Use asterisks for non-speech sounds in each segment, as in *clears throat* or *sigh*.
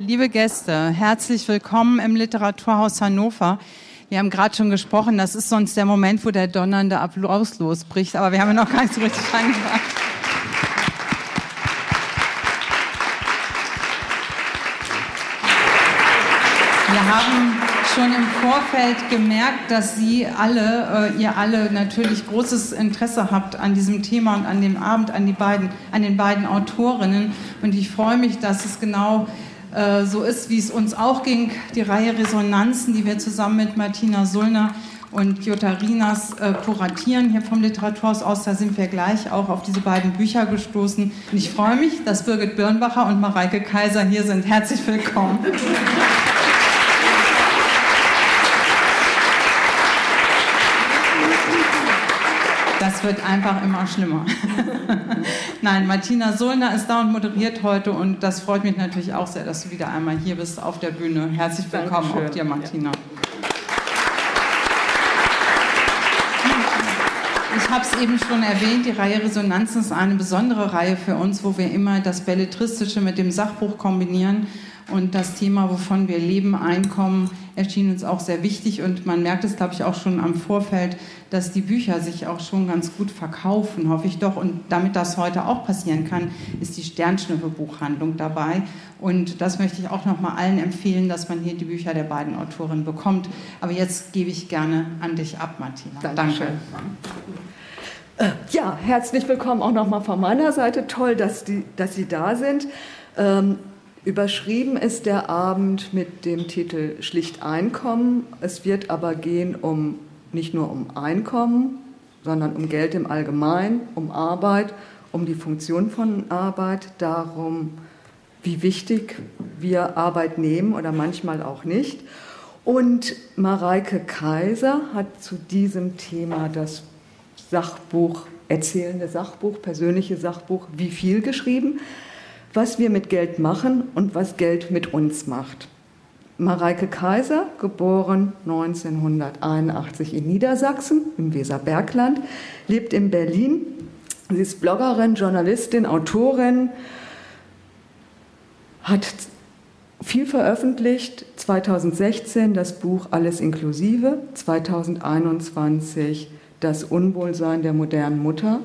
liebe Gäste, herzlich willkommen im Literaturhaus Hannover. Wir haben gerade schon gesprochen, das ist sonst der Moment, wo der donnernde Applaus losbricht, aber wir haben ja noch gar nicht so richtig angefangen. Wir haben schon im Vorfeld gemerkt, dass Sie alle, äh, ihr alle natürlich großes Interesse habt an diesem Thema und an dem Abend, an, die beiden, an den beiden Autorinnen. Und ich freue mich, dass es genau äh, so ist, wie es uns auch ging. Die Reihe Resonanzen, die wir zusammen mit Martina Sullner und Jutta Rinas äh, kuratieren hier vom Literaturhaus aus. Da sind wir gleich auch auf diese beiden Bücher gestoßen. Und ich freue mich, dass Birgit Birnbacher und Mareike Kaiser hier sind. Herzlich willkommen. Das wird einfach immer schlimmer. *laughs* Nein, Martina Solner ist da und moderiert heute und das freut mich natürlich auch sehr, dass du wieder einmal hier bist auf der Bühne. Herzlich willkommen Dankeschön. auch dir, Martina. Ich habe es eben schon erwähnt, die Reihe Resonanzen ist eine besondere Reihe für uns, wo wir immer das Belletristische mit dem Sachbuch kombinieren. Und das Thema, wovon wir leben, Einkommen, erschien uns auch sehr wichtig. Und man merkt es, glaube ich, auch schon am Vorfeld, dass die Bücher sich auch schon ganz gut verkaufen, hoffe ich doch. Und damit das heute auch passieren kann, ist die Sternschnuppe-Buchhandlung dabei. Und das möchte ich auch noch mal allen empfehlen, dass man hier die Bücher der beiden Autorinnen bekommt. Aber jetzt gebe ich gerne an dich ab, Martina. Dankeschön. Danke. Äh, ja, herzlich willkommen auch noch mal von meiner Seite. Toll, dass, die, dass Sie da sind. Ähm, Überschrieben ist der Abend mit dem Titel Schlicht Einkommen. Es wird aber gehen um nicht nur um Einkommen, sondern um Geld im Allgemeinen, um Arbeit, um die Funktion von Arbeit, darum, wie wichtig wir Arbeit nehmen oder manchmal auch nicht. Und Mareike Kaiser hat zu diesem Thema das Sachbuch, erzählende Sachbuch, persönliche Sachbuch, wie viel geschrieben was wir mit Geld machen und was Geld mit uns macht. Mareike Kaiser, geboren 1981 in Niedersachsen im Weserbergland, lebt in Berlin. Sie ist Bloggerin, Journalistin, Autorin, hat viel veröffentlicht. 2016 das Buch Alles inklusive, 2021 Das Unwohlsein der modernen Mutter,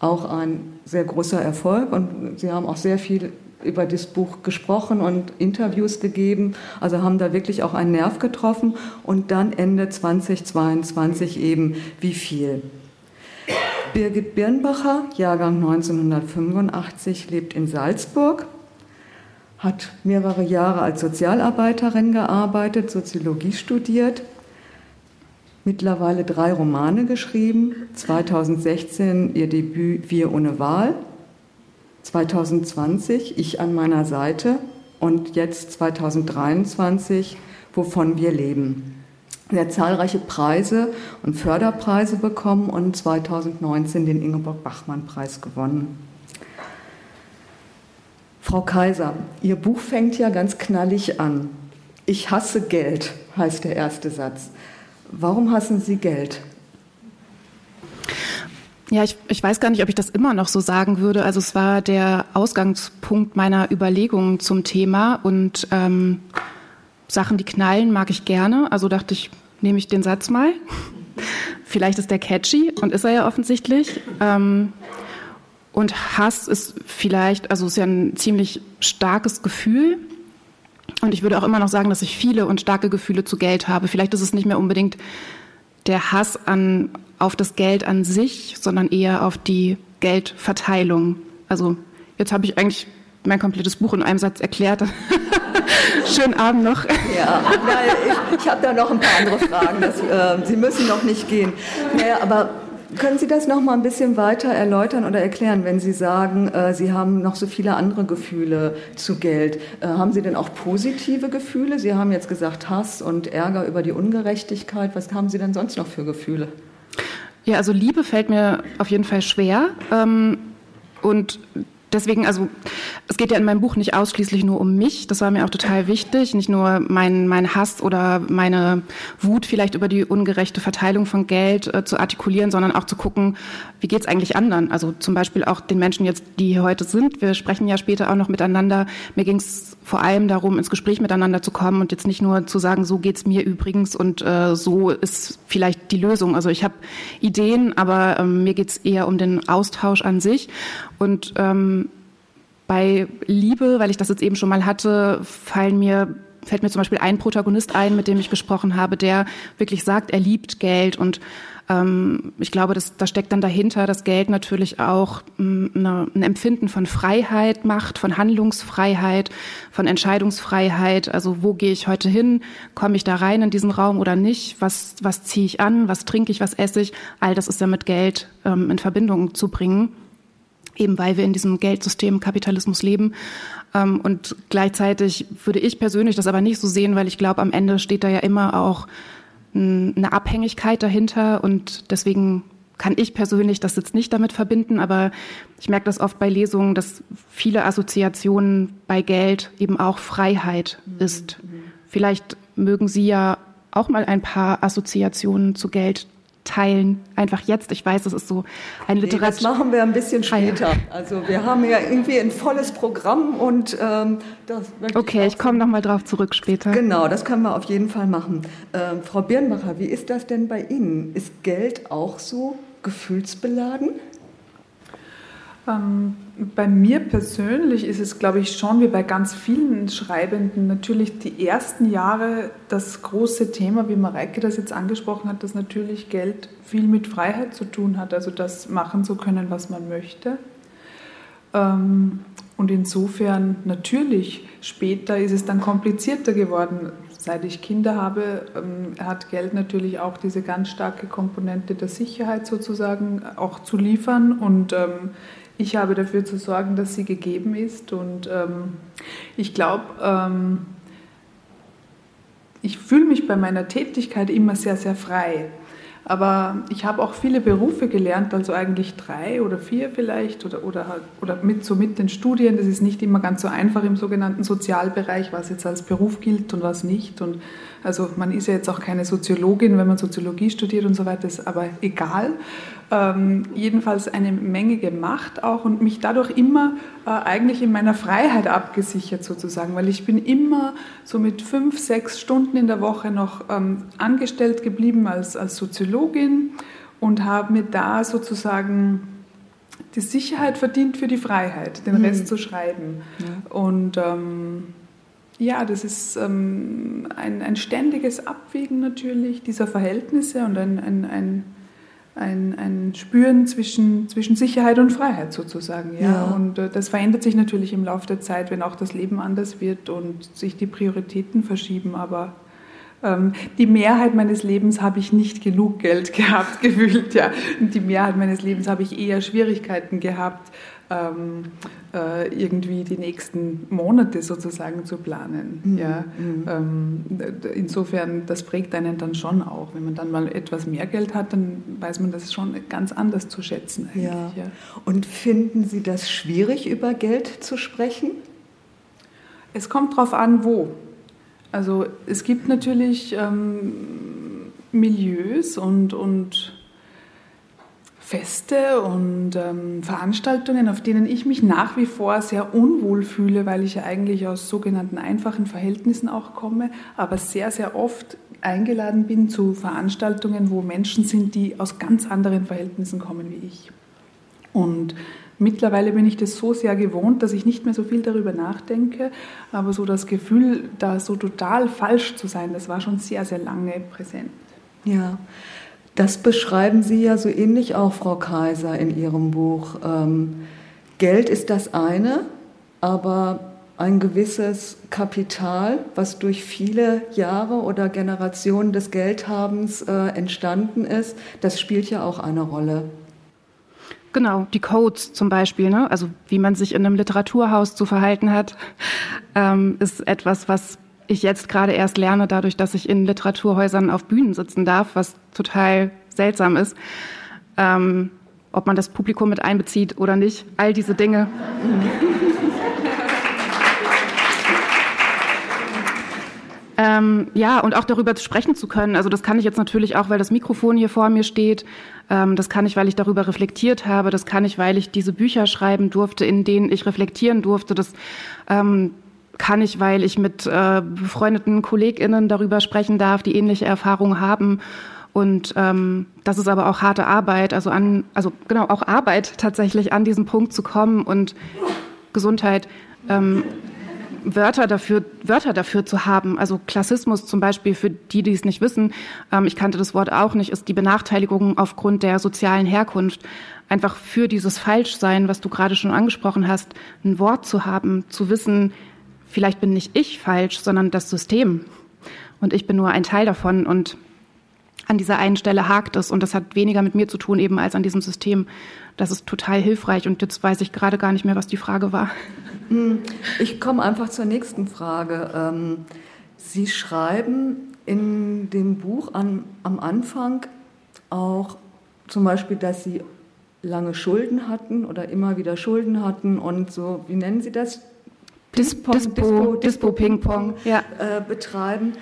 auch ein sehr großer Erfolg und Sie haben auch sehr viel über das Buch gesprochen und Interviews gegeben, also haben da wirklich auch einen Nerv getroffen. Und dann Ende 2022 eben wie viel. Birgit Birnbacher, Jahrgang 1985, lebt in Salzburg, hat mehrere Jahre als Sozialarbeiterin gearbeitet, Soziologie studiert, mittlerweile drei Romane geschrieben. 2016 ihr Debüt Wir ohne Wahl. 2020 Ich an meiner Seite. Und jetzt 2023 Wovon wir leben. Sie hat zahlreiche Preise und Förderpreise bekommen und 2019 den Ingeborg-Bachmann-Preis gewonnen. Frau Kaiser, Ihr Buch fängt ja ganz knallig an. Ich hasse Geld, heißt der erste Satz. Warum hassen Sie Geld? Ja, ich, ich weiß gar nicht, ob ich das immer noch so sagen würde. Also es war der Ausgangspunkt meiner Überlegungen zum Thema und ähm, Sachen, die knallen, mag ich gerne. Also dachte ich, nehme ich den Satz mal. *laughs* Vielleicht ist der catchy und ist er ja offensichtlich. Ähm, und Hass ist vielleicht, also ist ja ein ziemlich starkes Gefühl. Und ich würde auch immer noch sagen, dass ich viele und starke Gefühle zu Geld habe. Vielleicht ist es nicht mehr unbedingt der Hass an, auf das Geld an sich, sondern eher auf die Geldverteilung. Also jetzt habe ich eigentlich mein komplettes Buch in einem Satz erklärt. *laughs* Schönen Abend noch. Ja, ich, ich habe da noch ein paar andere Fragen. Das, äh, Sie müssen noch nicht gehen. Naja, aber können Sie das noch mal ein bisschen weiter erläutern oder erklären, wenn Sie sagen, äh, Sie haben noch so viele andere Gefühle zu Geld? Äh, haben Sie denn auch positive Gefühle? Sie haben jetzt gesagt Hass und Ärger über die Ungerechtigkeit. Was haben Sie denn sonst noch für Gefühle? Ja, also Liebe fällt mir auf jeden Fall schwer. Ähm, und deswegen, also es geht ja in meinem Buch nicht ausschließlich nur um mich. Das war mir auch total wichtig. Nicht nur mein, mein Hass oder meine Wut vielleicht über die ungerechte Verteilung von Geld äh, zu artikulieren, sondern auch zu gucken, wie geht's eigentlich anderen? Also zum Beispiel auch den Menschen jetzt, die hier heute sind. Wir sprechen ja später auch noch miteinander. Mir ging's vor allem darum, ins Gespräch miteinander zu kommen und jetzt nicht nur zu sagen, so geht's mir übrigens und äh, so ist vielleicht die Lösung. Also ich habe Ideen, aber ähm, mir geht's eher um den Austausch an sich. Und ähm, bei Liebe, weil ich das jetzt eben schon mal hatte, fallen mir fällt mir zum Beispiel ein Protagonist ein, mit dem ich gesprochen habe, der wirklich sagt, er liebt Geld und ähm, ich glaube, das, da steckt dann dahinter, dass Geld natürlich auch eine, mm, ein Empfinden von Freiheit macht, von Handlungsfreiheit, von Entscheidungsfreiheit. Also wo gehe ich heute hin? Komme ich da rein in diesen Raum oder nicht? Was, was ziehe ich an? Was trinke ich? Was esse ich? All das ist ja mit Geld ähm, in Verbindung zu bringen eben weil wir in diesem Geldsystem Kapitalismus leben. Ähm, und gleichzeitig würde ich persönlich das aber nicht so sehen, weil ich glaube, am Ende steht da ja immer auch eine Abhängigkeit dahinter und deswegen kann ich persönlich das jetzt nicht damit verbinden, aber ich merke das oft bei Lesungen, dass viele Assoziationen bei Geld eben auch Freiheit ist. Vielleicht mögen Sie ja auch mal ein paar Assoziationen zu Geld teilen, einfach jetzt. Ich weiß, das ist so ein Literatur. Nee, das machen wir ein bisschen später. Ah, ja. Also wir haben ja irgendwie ein volles Programm und ähm, das Okay, ich, ich komme nochmal drauf zurück später. Genau, das können wir auf jeden Fall machen. Ähm, Frau Birnbacher, wie ist das denn bei Ihnen? Ist Geld auch so gefühlsbeladen? Ähm, bei mir persönlich ist es, glaube ich, schon wie bei ganz vielen Schreibenden natürlich die ersten Jahre das große Thema, wie Mareike das jetzt angesprochen hat, dass natürlich Geld viel mit Freiheit zu tun hat, also das machen zu können, was man möchte. Ähm, und insofern natürlich, später ist es dann komplizierter geworden. Seit ich Kinder habe, ähm, hat Geld natürlich auch diese ganz starke Komponente der Sicherheit sozusagen auch zu liefern und ich habe dafür zu sorgen, dass sie gegeben ist. Und ähm, ich glaube, ähm, ich fühle mich bei meiner Tätigkeit immer sehr, sehr frei. Aber ich habe auch viele Berufe gelernt, also eigentlich drei oder vier vielleicht oder, oder, oder mit, so mit den Studien. Das ist nicht immer ganz so einfach im sogenannten Sozialbereich, was jetzt als Beruf gilt und was nicht. Und also man ist ja jetzt auch keine Soziologin, wenn man Soziologie studiert und so weiter, ist aber egal. Ähm, jedenfalls eine Menge gemacht auch und mich dadurch immer äh, eigentlich in meiner Freiheit abgesichert sozusagen, weil ich bin immer so mit fünf, sechs Stunden in der Woche noch ähm, angestellt geblieben als, als Soziologin und habe mir da sozusagen die Sicherheit verdient für die Freiheit, den mhm. Rest zu schreiben. Ja. Und ähm, ja, das ist ähm, ein, ein ständiges Abwägen natürlich dieser Verhältnisse und ein, ein, ein ein, ein Spüren zwischen, zwischen Sicherheit und Freiheit sozusagen. Ja? ja. Und äh, das verändert sich natürlich im Laufe der Zeit, wenn auch das Leben anders wird und sich die Prioritäten verschieben. Aber ähm, die Mehrheit meines Lebens habe ich nicht genug Geld *laughs* gehabt, gefühlt. Ja. Und die Mehrheit meines Lebens habe ich eher Schwierigkeiten gehabt, ähm, äh, irgendwie die nächsten Monate sozusagen zu planen. Mhm. Ja. Mhm. Ähm, insofern, das prägt einen dann schon auch. Wenn man dann mal etwas mehr Geld hat, dann weiß man das schon ganz anders zu schätzen. Ja. ja. Und finden Sie das schwierig, über Geld zu sprechen? Es kommt darauf an, wo. Also es gibt natürlich ähm, Milieus und, und Feste und ähm, Veranstaltungen, auf denen ich mich nach wie vor sehr unwohl fühle, weil ich ja eigentlich aus sogenannten einfachen Verhältnissen auch komme, aber sehr, sehr oft eingeladen bin zu Veranstaltungen, wo Menschen sind, die aus ganz anderen Verhältnissen kommen wie ich. Und mittlerweile bin ich das so sehr gewohnt, dass ich nicht mehr so viel darüber nachdenke, aber so das Gefühl, da so total falsch zu sein, das war schon sehr, sehr lange präsent. Ja. Das beschreiben Sie ja so ähnlich auch, Frau Kaiser, in Ihrem Buch. Ähm, Geld ist das eine, aber ein gewisses Kapital, was durch viele Jahre oder Generationen des Geldhabens äh, entstanden ist, das spielt ja auch eine Rolle. Genau, die Codes zum Beispiel, ne? also wie man sich in einem Literaturhaus zu verhalten hat, *laughs* ähm, ist etwas, was ich jetzt gerade erst lerne, dadurch, dass ich in Literaturhäusern auf Bühnen sitzen darf, was total seltsam ist. Ähm, ob man das Publikum mit einbezieht oder nicht, all diese Dinge. *laughs* Ähm, ja, und auch darüber sprechen zu können. Also das kann ich jetzt natürlich auch, weil das Mikrofon hier vor mir steht. Ähm, das kann ich, weil ich darüber reflektiert habe. Das kann ich, weil ich diese Bücher schreiben durfte, in denen ich reflektieren durfte. Das ähm, kann ich, weil ich mit äh, befreundeten KollegInnen darüber sprechen darf, die ähnliche Erfahrungen haben. Und ähm, das ist aber auch harte Arbeit, also an, also genau auch Arbeit tatsächlich an diesen Punkt zu kommen und Gesundheit. Ähm, Wörter dafür, Wörter dafür zu haben. Also Klassismus zum Beispiel, für die, die es nicht wissen, ähm, ich kannte das Wort auch nicht, ist die Benachteiligung aufgrund der sozialen Herkunft. Einfach für dieses Falschsein, was du gerade schon angesprochen hast, ein Wort zu haben, zu wissen, vielleicht bin nicht ich falsch, sondern das System. Und ich bin nur ein Teil davon. Und an dieser einen Stelle hakt es. Und das hat weniger mit mir zu tun eben als an diesem System. Das ist total hilfreich. Und jetzt weiß ich gerade gar nicht mehr, was die Frage war. Hm, ich komme einfach zur nächsten Frage. Ähm, Sie schreiben in dem Buch an, am Anfang auch zum Beispiel, dass Sie lange Schulden hatten oder immer wieder Schulden hatten und so, wie nennen Sie das? Dispo, Dispo, Dispo, Ping-Pong ja. äh, betreiben.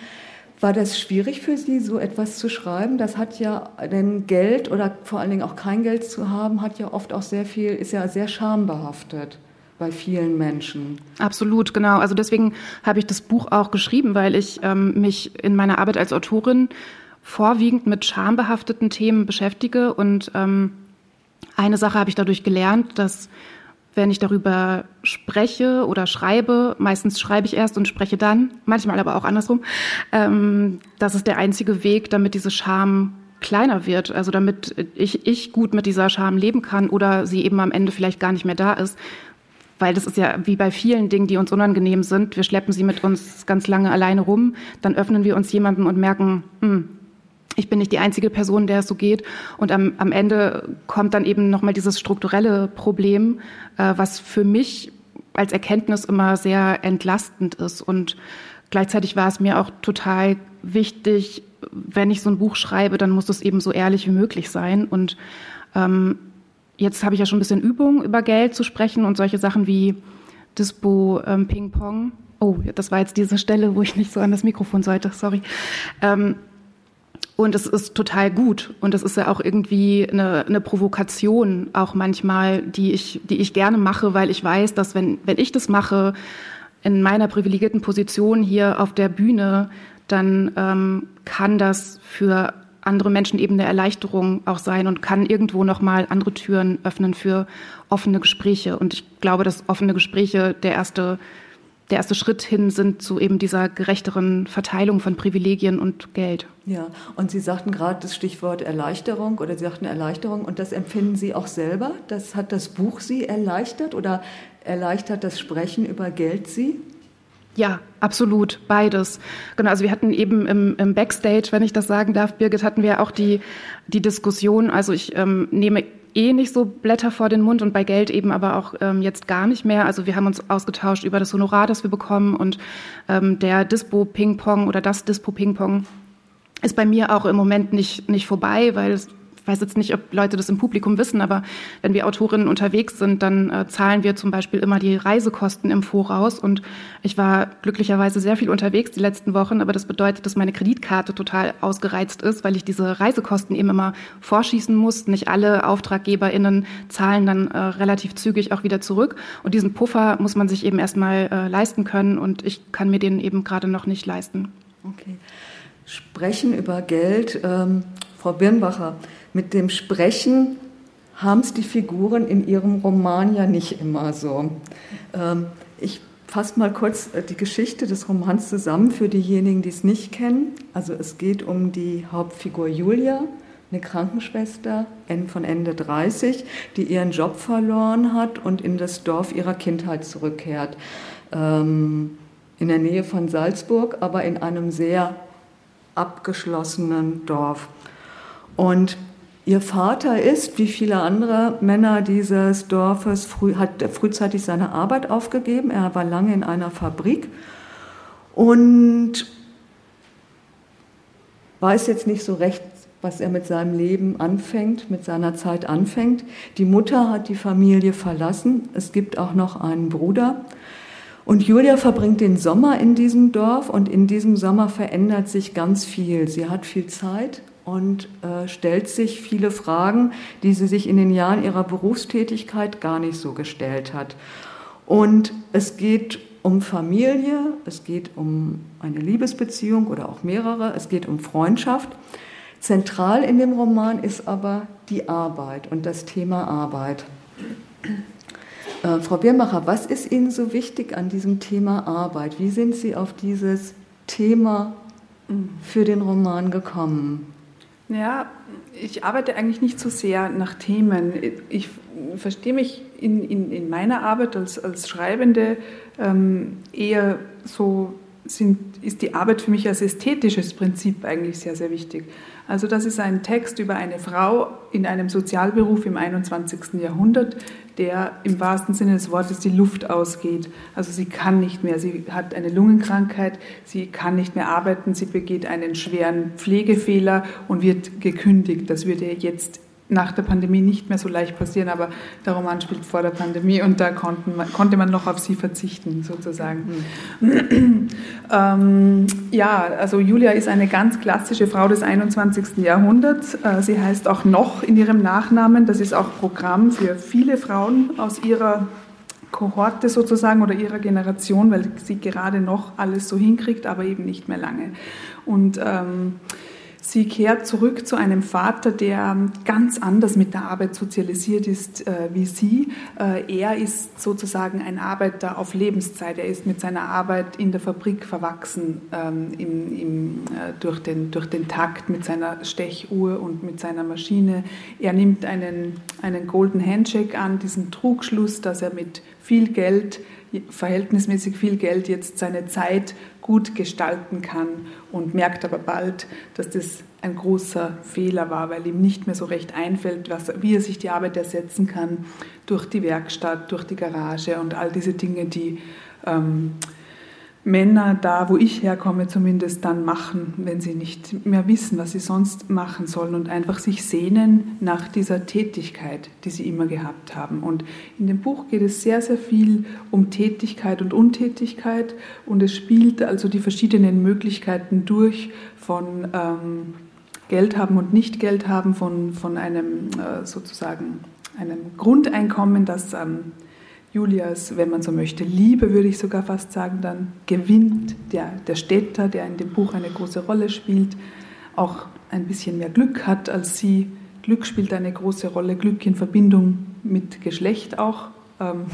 War das schwierig für Sie, so etwas zu schreiben? Das hat ja, denn Geld oder vor allen Dingen auch kein Geld zu haben, hat ja oft auch sehr viel, ist ja sehr schambehaftet bei vielen Menschen. Absolut, genau. Also deswegen habe ich das Buch auch geschrieben, weil ich ähm, mich in meiner Arbeit als Autorin vorwiegend mit schambehafteten Themen beschäftige. Und ähm, eine Sache habe ich dadurch gelernt, dass wenn ich darüber spreche oder schreibe, meistens schreibe ich erst und spreche dann, manchmal aber auch andersrum, ähm, das ist der einzige Weg, damit diese Scham kleiner wird, also damit ich, ich gut mit dieser Scham leben kann oder sie eben am Ende vielleicht gar nicht mehr da ist. Weil das ist ja wie bei vielen Dingen, die uns unangenehm sind. Wir schleppen sie mit uns ganz lange alleine rum, dann öffnen wir uns jemandem und merken, hm, ich bin nicht die einzige Person, der es so geht. Und am, am Ende kommt dann eben nochmal dieses strukturelle Problem, äh, was für mich als Erkenntnis immer sehr entlastend ist. Und gleichzeitig war es mir auch total wichtig, wenn ich so ein Buch schreibe, dann muss es eben so ehrlich wie möglich sein. Und ähm, jetzt habe ich ja schon ein bisschen Übung, über Geld zu sprechen und solche Sachen wie Dispo, ähm, Ping Pong. Oh, das war jetzt diese Stelle, wo ich nicht so an das Mikrofon sollte, sorry. Ähm, und es ist total gut. Und es ist ja auch irgendwie eine, eine Provokation, auch manchmal, die ich, die ich gerne mache, weil ich weiß, dass wenn, wenn ich das mache, in meiner privilegierten Position hier auf der Bühne, dann ähm, kann das für andere Menschen eben eine Erleichterung auch sein und kann irgendwo nochmal andere Türen öffnen für offene Gespräche. Und ich glaube, dass offene Gespräche der erste, der erste Schritt hin sind zu eben dieser gerechteren Verteilung von Privilegien und Geld. Ja, und Sie sagten gerade das Stichwort Erleichterung oder Sie sagten Erleichterung und das empfinden Sie auch selber? Das hat das Buch Sie erleichtert oder erleichtert das Sprechen über Geld Sie? Ja, absolut, beides. Genau, also wir hatten eben im, im Backstage, wenn ich das sagen darf, Birgit, hatten wir auch die, die Diskussion, also ich ähm, nehme eh nicht so Blätter vor den Mund und bei Geld eben aber auch ähm, jetzt gar nicht mehr. Also wir haben uns ausgetauscht über das Honorar, das wir bekommen und ähm, der Dispo Ping Pong oder das Dispo Ping Pong ist bei mir auch im Moment nicht, nicht vorbei, weil es weiß jetzt nicht, ob Leute das im Publikum wissen, aber wenn wir Autorinnen unterwegs sind, dann äh, zahlen wir zum Beispiel immer die Reisekosten im Voraus. Und ich war glücklicherweise sehr viel unterwegs die letzten Wochen, aber das bedeutet, dass meine Kreditkarte total ausgereizt ist, weil ich diese Reisekosten eben immer vorschießen muss. Nicht alle AuftraggeberInnen zahlen dann äh, relativ zügig auch wieder zurück. Und diesen Puffer muss man sich eben erstmal äh, leisten können und ich kann mir den eben gerade noch nicht leisten. Okay. Sprechen über Geld. Ähm, Frau Birnbacher, mit dem Sprechen haben es die Figuren in ihrem Roman ja nicht immer so. Ähm, ich fasse mal kurz äh, die Geschichte des Romans zusammen für diejenigen, die es nicht kennen. Also es geht um die Hauptfigur Julia, eine Krankenschwester von Ende 30, die ihren Job verloren hat und in das Dorf ihrer Kindheit zurückkehrt. Ähm, in der Nähe von Salzburg, aber in einem sehr abgeschlossenen Dorf. Und Ihr Vater ist, wie viele andere Männer dieses Dorfes, früh, hat frühzeitig seine Arbeit aufgegeben. Er war lange in einer Fabrik und weiß jetzt nicht so recht, was er mit seinem Leben anfängt, mit seiner Zeit anfängt. Die Mutter hat die Familie verlassen. Es gibt auch noch einen Bruder. Und Julia verbringt den Sommer in diesem Dorf und in diesem Sommer verändert sich ganz viel. Sie hat viel Zeit und äh, stellt sich viele Fragen, die sie sich in den Jahren ihrer Berufstätigkeit gar nicht so gestellt hat. Und es geht um Familie, es geht um eine Liebesbeziehung oder auch mehrere, es geht um Freundschaft. Zentral in dem Roman ist aber die Arbeit und das Thema Arbeit. Äh, Frau Biermacher, was ist Ihnen so wichtig an diesem Thema Arbeit? Wie sind Sie auf dieses Thema für den Roman gekommen? Ja, ich arbeite eigentlich nicht so sehr nach Themen. Ich verstehe mich in, in, in meiner Arbeit als, als Schreibende ähm, eher so, sind, ist die Arbeit für mich als ästhetisches Prinzip eigentlich sehr, sehr wichtig. Also das ist ein Text über eine Frau in einem Sozialberuf im 21. Jahrhundert, der im wahrsten Sinne des Wortes die Luft ausgeht. Also sie kann nicht mehr, sie hat eine Lungenkrankheit, sie kann nicht mehr arbeiten, sie begeht einen schweren Pflegefehler und wird gekündigt. Das würde jetzt nach der Pandemie nicht mehr so leicht passieren, aber der Roman spielt vor der Pandemie und da man, konnte man noch auf sie verzichten, sozusagen. Mhm. ähm, ja, also Julia ist eine ganz klassische Frau des 21. Jahrhunderts. Äh, sie heißt auch noch in ihrem Nachnamen. Das ist auch Programm für viele Frauen aus ihrer Kohorte sozusagen oder ihrer Generation, weil sie gerade noch alles so hinkriegt, aber eben nicht mehr lange. Und ähm, Sie kehrt zurück zu einem Vater, der ganz anders mit der Arbeit sozialisiert ist äh, wie sie. Äh, er ist sozusagen ein Arbeiter auf Lebenszeit. Er ist mit seiner Arbeit in der Fabrik verwachsen, ähm, im, im, äh, durch, den, durch den Takt mit seiner Stechuhr und mit seiner Maschine. Er nimmt einen, einen Golden Handshake an, diesen Trugschluss, dass er mit viel Geld verhältnismäßig viel Geld jetzt seine Zeit gut gestalten kann und merkt aber bald, dass das ein großer Fehler war, weil ihm nicht mehr so recht einfällt, was, wie er sich die Arbeit ersetzen kann durch die Werkstatt, durch die Garage und all diese Dinge, die ähm, Männer da, wo ich herkomme, zumindest dann machen, wenn sie nicht mehr wissen, was sie sonst machen sollen und einfach sich sehnen nach dieser Tätigkeit, die sie immer gehabt haben. Und in dem Buch geht es sehr, sehr viel um Tätigkeit und Untätigkeit und es spielt also die verschiedenen Möglichkeiten durch von ähm, Geld haben und nicht Geld haben, von, von einem äh, sozusagen einem Grundeinkommen, das ähm, Julias, wenn man so möchte, Liebe, würde ich sogar fast sagen, dann gewinnt der, der Städter, der in dem Buch eine große Rolle spielt, auch ein bisschen mehr Glück hat als sie. Glück spielt eine große Rolle, Glück in Verbindung mit Geschlecht auch. Ähm,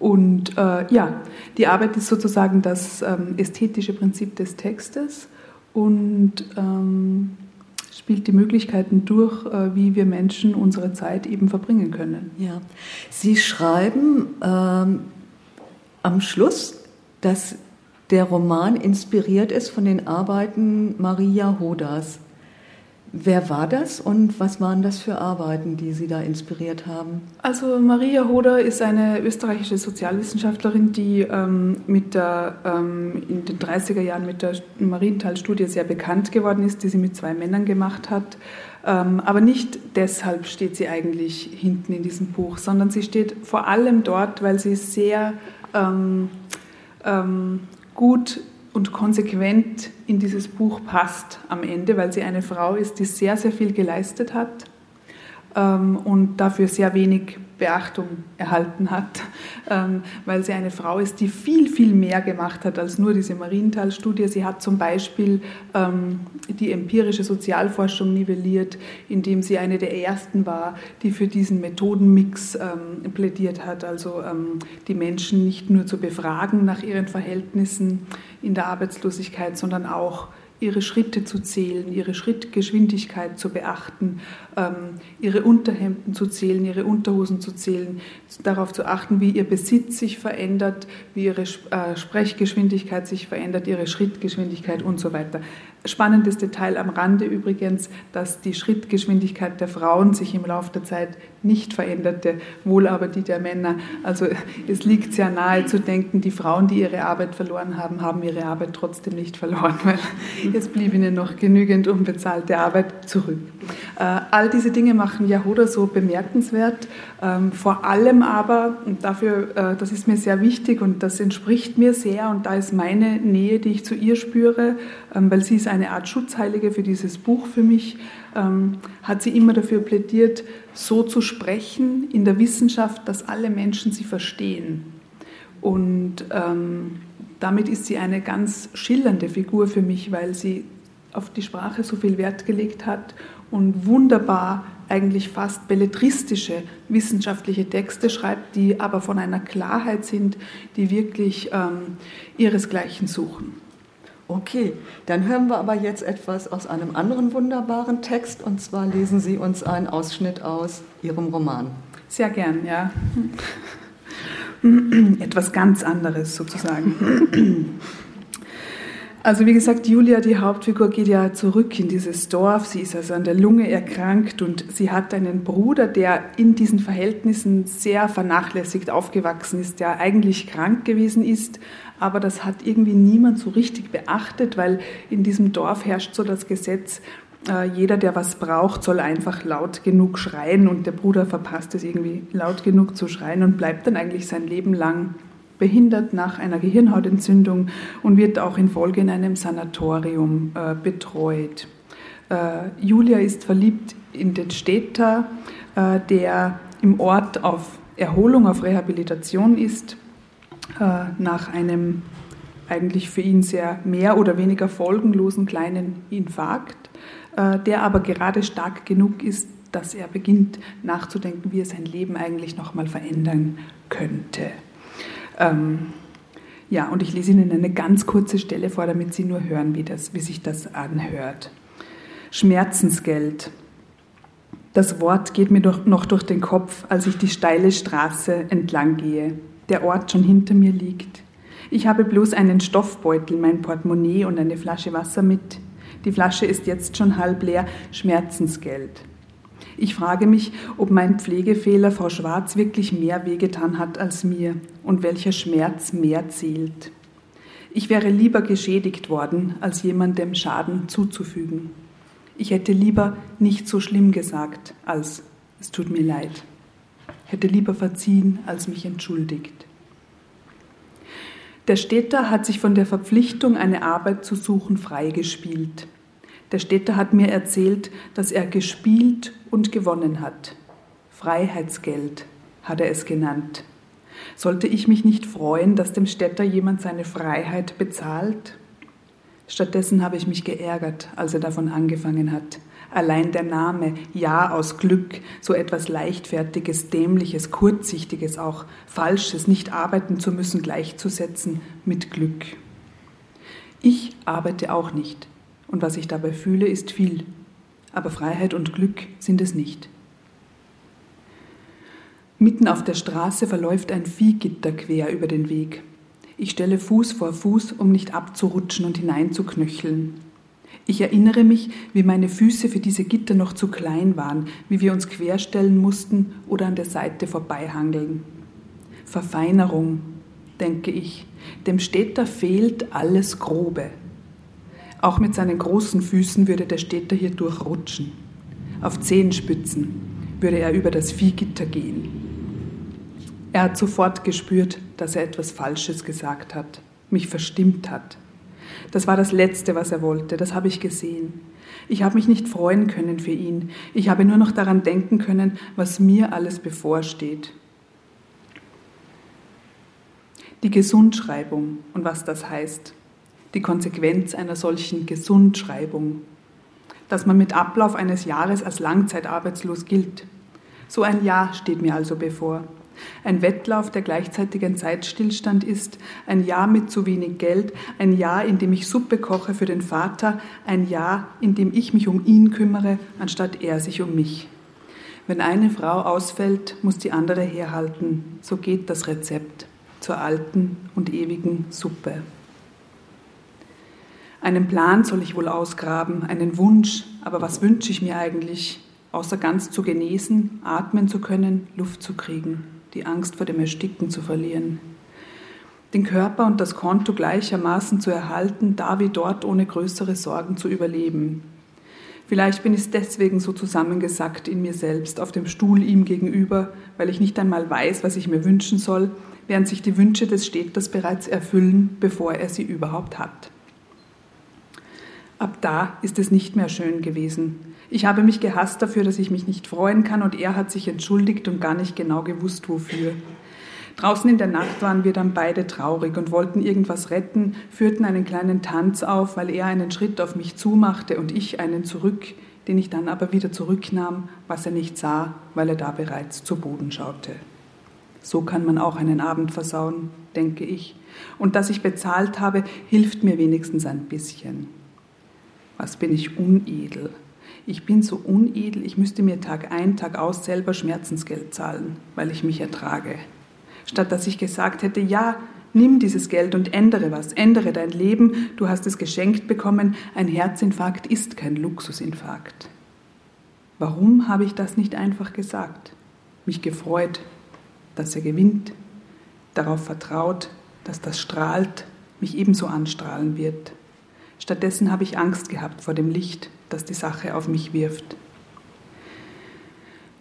und äh, ja, die Arbeit ist sozusagen das ähm, ästhetische Prinzip des Textes und ähm, spielt die Möglichkeiten durch, äh, wie wir Menschen unsere Zeit eben verbringen können. Ja, Sie schreiben ähm, am Schluss, dass der Roman inspiriert ist von den Arbeiten Maria Hodas. Wer war das und was waren das für Arbeiten, die Sie da inspiriert haben? Also Maria Hoder ist eine österreichische Sozialwissenschaftlerin, die ähm, mit der, ähm, in den 30er Jahren mit der Marienthal-Studie sehr bekannt geworden ist, die sie mit zwei Männern gemacht hat. Ähm, aber nicht deshalb steht sie eigentlich hinten in diesem Buch, sondern sie steht vor allem dort, weil sie sehr ähm, ähm, gut und konsequent in dieses Buch passt am Ende, weil sie eine Frau ist, die sehr, sehr viel geleistet hat ähm, und dafür sehr wenig Beachtung erhalten hat, ähm, weil sie eine Frau ist, die viel, viel mehr gemacht hat als nur diese Marienthal-Studie. Sie hat zum Beispiel ähm, die empirische Sozialforschung nivelliert, indem sie eine der ersten war, die für diesen Methodenmix ähm, plädiert hat, also die Menschen nicht nur zu befragen nach ihren Verhältnissen in der Arbeitslosigkeit, sondern auch ihre Schritte zu zählen, ihre Schrittgeschwindigkeit zu beachten, ihre Unterhemden zu zählen, ihre Unterhosen zu zählen, darauf zu achten, wie ihr Besitz sich verändert, wie ihre äh, Sprechgeschwindigkeit sich verändert, ihre Schrittgeschwindigkeit und so weiter. Spannendes Detail am Rande übrigens, dass die Schrittgeschwindigkeit der Frauen sich im Laufe der Zeit nicht veränderte, wohl aber die der Männer. Also es liegt sehr nahe zu denken, die Frauen, die ihre Arbeit verloren haben, haben ihre Arbeit trotzdem nicht verloren, weil *laughs* es blieb ihnen noch genügend unbezahlte Arbeit zurück. Äh, diese Dinge machen Yahuda so bemerkenswert. Ähm, vor allem aber, und dafür, äh, das ist mir sehr wichtig und das entspricht mir sehr und da ist meine Nähe, die ich zu ihr spüre, ähm, weil sie ist eine Art Schutzheilige für dieses Buch für mich, ähm, hat sie immer dafür plädiert, so zu sprechen in der Wissenschaft, dass alle Menschen sie verstehen. Und ähm, damit ist sie eine ganz schillernde Figur für mich, weil sie auf die Sprache so viel Wert gelegt hat und wunderbar eigentlich fast belletristische wissenschaftliche Texte schreibt, die aber von einer Klarheit sind, die wirklich ähm, ihresgleichen suchen. Okay, dann hören wir aber jetzt etwas aus einem anderen wunderbaren Text und zwar lesen Sie uns einen Ausschnitt aus Ihrem Roman. Sehr gern, ja. *laughs* Etwas ganz anderes sozusagen. *laughs* Also wie gesagt, Julia, die Hauptfigur, geht ja zurück in dieses Dorf. Sie ist also an der Lunge erkrankt und sie hat einen Bruder, der in diesen Verhältnissen sehr vernachlässigt aufgewachsen ist, der eigentlich krank gewesen ist. Aber das hat irgendwie niemand so richtig beachtet, weil in diesem Dorf herrscht so das Gesetz, äh, jeder, der was braucht, soll einfach laut genug schreien und der Bruder verpasst es irgendwie laut genug zu schreien und bleibt dann eigentlich sein Leben lang behindert nach einer Gehirnhautentzündung und wird auch in Folge in einem Sanatorium äh, betreut. Äh, Julia ist verliebt in den Städter, äh, der im Ort auf Erholung, auf Rehabilitation ist, äh, nach einem eigentlich für ihn sehr mehr oder weniger folgenlosen kleinen Infarkt, äh, der aber gerade stark genug ist, dass er beginnt nachzudenken, wie er sein Leben eigentlich nochmal verändern könnte. Ähm, ja, und ich lese Ihnen eine ganz kurze Stelle vor, damit Sie nur hören, wie, das, wie sich das anhört. Schmerzensgeld. Das Wort geht mir doch noch durch den Kopf, als ich die steile Straße entlang gehe. Der Ort schon hinter mir liegt. Ich habe bloß einen Stoffbeutel, mein Portemonnaie und eine Flasche Wasser mit. Die Flasche ist jetzt schon halb leer. Schmerzensgeld. Ich frage mich, ob mein Pflegefehler Frau Schwarz wirklich mehr wehgetan hat als mir und welcher Schmerz mehr zählt. Ich wäre lieber geschädigt worden, als jemandem Schaden zuzufügen. Ich hätte lieber nicht so schlimm gesagt, als es tut mir leid. Hätte lieber verziehen, als mich entschuldigt. Der Städter hat sich von der Verpflichtung, eine Arbeit zu suchen, freigespielt. Der Städter hat mir erzählt, dass er gespielt und gewonnen hat. Freiheitsgeld hat er es genannt. Sollte ich mich nicht freuen, dass dem Städter jemand seine Freiheit bezahlt? Stattdessen habe ich mich geärgert, als er davon angefangen hat. Allein der Name Ja aus Glück, so etwas Leichtfertiges, Dämliches, Kurzsichtiges, auch Falsches, nicht arbeiten zu müssen, gleichzusetzen mit Glück. Ich arbeite auch nicht. Und was ich dabei fühle, ist viel. Aber Freiheit und Glück sind es nicht. Mitten auf der Straße verläuft ein Viehgitter quer über den Weg. Ich stelle Fuß vor Fuß, um nicht abzurutschen und hineinzuknöcheln. Ich erinnere mich, wie meine Füße für diese Gitter noch zu klein waren, wie wir uns querstellen mussten oder an der Seite vorbeihangeln. Verfeinerung, denke ich. Dem Städter fehlt alles Grobe. Auch mit seinen großen Füßen würde der Städter hier durchrutschen. Auf Zehenspitzen würde er über das Viehgitter gehen. Er hat sofort gespürt, dass er etwas Falsches gesagt hat, mich verstimmt hat. Das war das Letzte, was er wollte, das habe ich gesehen. Ich habe mich nicht freuen können für ihn. Ich habe nur noch daran denken können, was mir alles bevorsteht. Die Gesundschreibung und was das heißt die Konsequenz einer solchen Gesundschreibung, dass man mit Ablauf eines Jahres als langzeitarbeitslos gilt. So ein Jahr steht mir also bevor. Ein Wettlauf, der gleichzeitig ein Zeitstillstand ist, ein Jahr mit zu wenig Geld, ein Jahr, in dem ich Suppe koche für den Vater, ein Jahr, in dem ich mich um ihn kümmere, anstatt er sich um mich. Wenn eine Frau ausfällt, muss die andere herhalten. So geht das Rezept zur alten und ewigen Suppe. Einen Plan soll ich wohl ausgraben, einen Wunsch, aber was wünsche ich mir eigentlich? außer ganz zu genesen, atmen zu können, Luft zu kriegen, die Angst vor dem Ersticken zu verlieren. Den Körper und das Konto gleichermaßen zu erhalten, da wie dort ohne größere Sorgen zu überleben. Vielleicht bin ich deswegen so zusammengesackt in mir selbst, auf dem Stuhl ihm gegenüber, weil ich nicht einmal weiß, was ich mir wünschen soll, während sich die Wünsche des Städters bereits erfüllen, bevor er sie überhaupt hat. Ab da ist es nicht mehr schön gewesen. Ich habe mich gehasst dafür, dass ich mich nicht freuen kann, und er hat sich entschuldigt und gar nicht genau gewusst, wofür. Draußen in der Nacht waren wir dann beide traurig und wollten irgendwas retten, führten einen kleinen Tanz auf, weil er einen Schritt auf mich zumachte und ich einen zurück, den ich dann aber wieder zurücknahm, was er nicht sah, weil er da bereits zu Boden schaute. So kann man auch einen Abend versauen, denke ich. Und dass ich bezahlt habe, hilft mir wenigstens ein bisschen. Was bin ich unedel? Ich bin so unedel, ich müsste mir Tag ein, Tag aus selber Schmerzensgeld zahlen, weil ich mich ertrage. Statt dass ich gesagt hätte, ja, nimm dieses Geld und ändere was, ändere dein Leben, du hast es geschenkt bekommen, ein Herzinfarkt ist kein Luxusinfarkt. Warum habe ich das nicht einfach gesagt? Mich gefreut, dass er gewinnt, darauf vertraut, dass das strahlt, mich ebenso anstrahlen wird. Stattdessen habe ich Angst gehabt vor dem Licht, das die Sache auf mich wirft.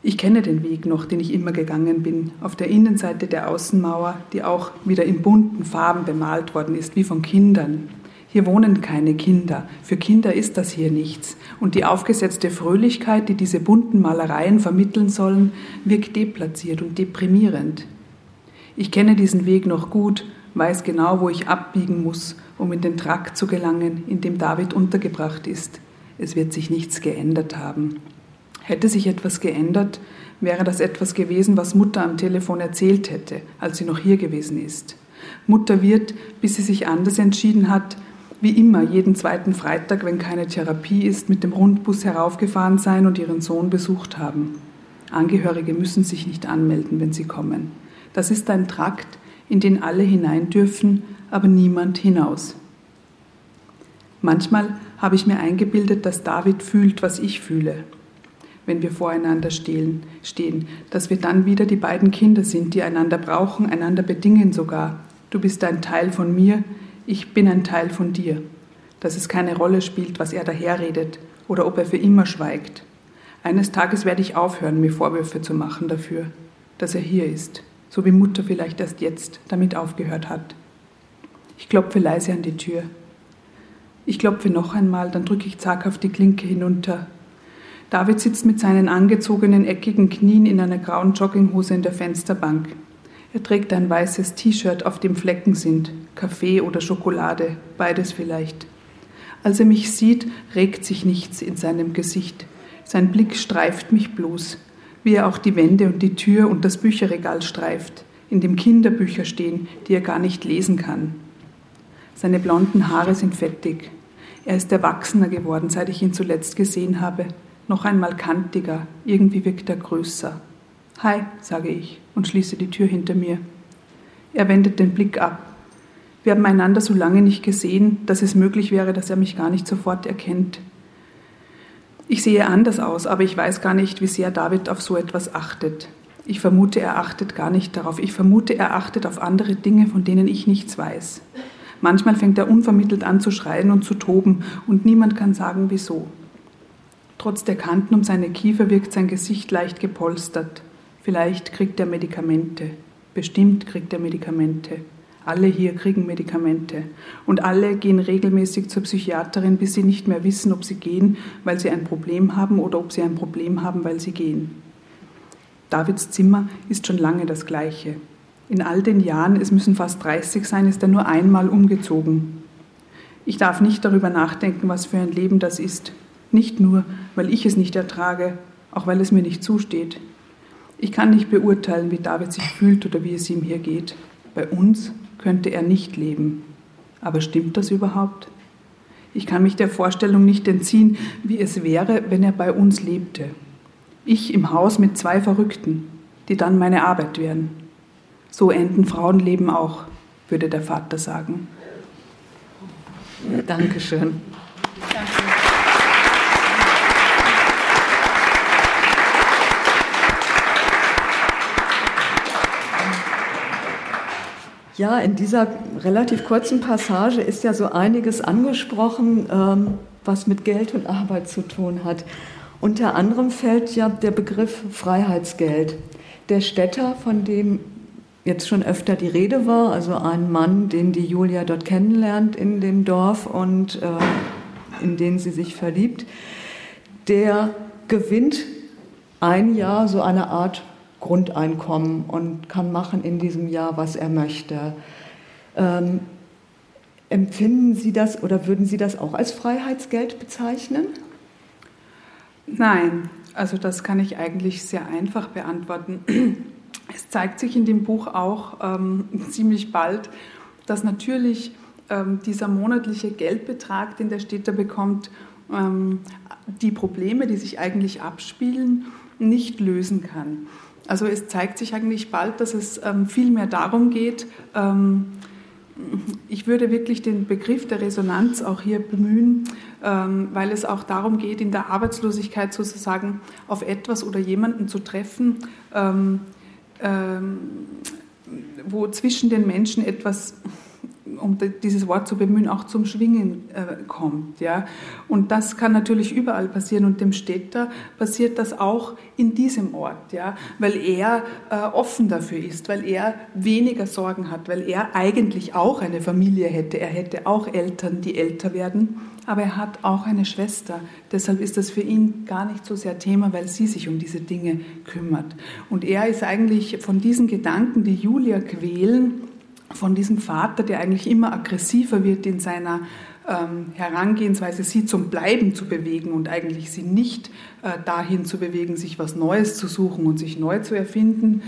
Ich kenne den Weg noch, den ich immer gegangen bin, auf der Innenseite der Außenmauer, die auch wieder in bunten Farben bemalt worden ist, wie von Kindern. Hier wohnen keine Kinder, für Kinder ist das hier nichts, und die aufgesetzte Fröhlichkeit, die diese bunten Malereien vermitteln sollen, wirkt deplatziert und deprimierend. Ich kenne diesen Weg noch gut, weiß genau, wo ich abbiegen muss, um in den Trakt zu gelangen, in dem David untergebracht ist. Es wird sich nichts geändert haben. Hätte sich etwas geändert, wäre das etwas gewesen, was Mutter am Telefon erzählt hätte, als sie noch hier gewesen ist. Mutter wird, bis sie sich anders entschieden hat, wie immer jeden zweiten Freitag, wenn keine Therapie ist, mit dem Rundbus heraufgefahren sein und ihren Sohn besucht haben. Angehörige müssen sich nicht anmelden, wenn sie kommen. Das ist ein Trakt, in den alle hinein dürfen, aber niemand hinaus. Manchmal habe ich mir eingebildet, dass David fühlt, was ich fühle wenn wir voreinander stehen, dass wir dann wieder die beiden Kinder sind, die einander brauchen, einander bedingen sogar. Du bist ein Teil von mir, ich bin ein Teil von dir. Dass es keine Rolle spielt, was er daherredet oder ob er für immer schweigt. Eines Tages werde ich aufhören, mir Vorwürfe zu machen dafür, dass er hier ist, so wie Mutter vielleicht erst jetzt damit aufgehört hat. Ich klopfe leise an die Tür. Ich klopfe noch einmal, dann drücke ich zaghaft die Klinke hinunter David sitzt mit seinen angezogenen eckigen Knien in einer grauen Jogginghose in der Fensterbank. Er trägt ein weißes T-Shirt, auf dem Flecken sind, Kaffee oder Schokolade, beides vielleicht. Als er mich sieht, regt sich nichts in seinem Gesicht. Sein Blick streift mich bloß, wie er auch die Wände und die Tür und das Bücherregal streift, in dem Kinderbücher stehen, die er gar nicht lesen kann. Seine blonden Haare sind fettig. Er ist erwachsener geworden, seit ich ihn zuletzt gesehen habe noch einmal kantiger, irgendwie wirkt er größer. Hi, sage ich und schließe die Tür hinter mir. Er wendet den Blick ab. Wir haben einander so lange nicht gesehen, dass es möglich wäre, dass er mich gar nicht sofort erkennt. Ich sehe anders aus, aber ich weiß gar nicht, wie sehr David auf so etwas achtet. Ich vermute, er achtet gar nicht darauf. Ich vermute, er achtet auf andere Dinge, von denen ich nichts weiß. Manchmal fängt er unvermittelt an zu schreien und zu toben, und niemand kann sagen, wieso. Trotz der Kanten um seine Kiefer wirkt sein Gesicht leicht gepolstert. Vielleicht kriegt er Medikamente. Bestimmt kriegt er Medikamente. Alle hier kriegen Medikamente. Und alle gehen regelmäßig zur Psychiaterin, bis sie nicht mehr wissen, ob sie gehen, weil sie ein Problem haben oder ob sie ein Problem haben, weil sie gehen. Davids Zimmer ist schon lange das gleiche. In all den Jahren, es müssen fast 30 sein, ist er nur einmal umgezogen. Ich darf nicht darüber nachdenken, was für ein Leben das ist. Nicht nur, weil ich es nicht ertrage, auch weil es mir nicht zusteht. Ich kann nicht beurteilen, wie David sich fühlt oder wie es ihm hier geht. Bei uns könnte er nicht leben. Aber stimmt das überhaupt? Ich kann mich der Vorstellung nicht entziehen, wie es wäre, wenn er bei uns lebte. Ich im Haus mit zwei Verrückten, die dann meine Arbeit wären. So enden Frauenleben auch, würde der Vater sagen. Dankeschön. Ja, in dieser relativ kurzen Passage ist ja so einiges angesprochen, ähm, was mit Geld und Arbeit zu tun hat. Unter anderem fällt ja der Begriff Freiheitsgeld. Der Städter, von dem jetzt schon öfter die Rede war, also ein Mann, den die Julia dort kennenlernt in dem Dorf und äh, in den sie sich verliebt, der gewinnt ein Jahr so eine Art Grundeinkommen und kann machen in diesem Jahr, was er möchte. Ähm, empfinden Sie das oder würden Sie das auch als Freiheitsgeld bezeichnen? Nein, also das kann ich eigentlich sehr einfach beantworten. Es zeigt sich in dem Buch auch ähm, ziemlich bald, dass natürlich ähm, dieser monatliche Geldbetrag, den der Städter bekommt, ähm, die Probleme, die sich eigentlich abspielen, nicht lösen kann. Also es zeigt sich eigentlich bald, dass es ähm, viel mehr darum geht, ähm, ich würde wirklich den Begriff der Resonanz auch hier bemühen, ähm, weil es auch darum geht, in der Arbeitslosigkeit sozusagen auf etwas oder jemanden zu treffen, wo zwischen den Menschen etwas um dieses Wort zu bemühen, auch zum Schwingen äh, kommt. Ja? Und das kann natürlich überall passieren und dem Städter passiert das auch in diesem Ort, ja? weil er äh, offen dafür ist, weil er weniger Sorgen hat, weil er eigentlich auch eine Familie hätte. Er hätte auch Eltern, die älter werden, aber er hat auch eine Schwester. Deshalb ist das für ihn gar nicht so sehr Thema, weil sie sich um diese Dinge kümmert. Und er ist eigentlich von diesen Gedanken, die Julia quälen, von diesem Vater, der eigentlich immer aggressiver wird in seiner ähm, Herangehensweise, sie zum Bleiben zu bewegen und eigentlich sie nicht äh, dahin zu bewegen, sich was Neues zu suchen und sich neu zu erfinden.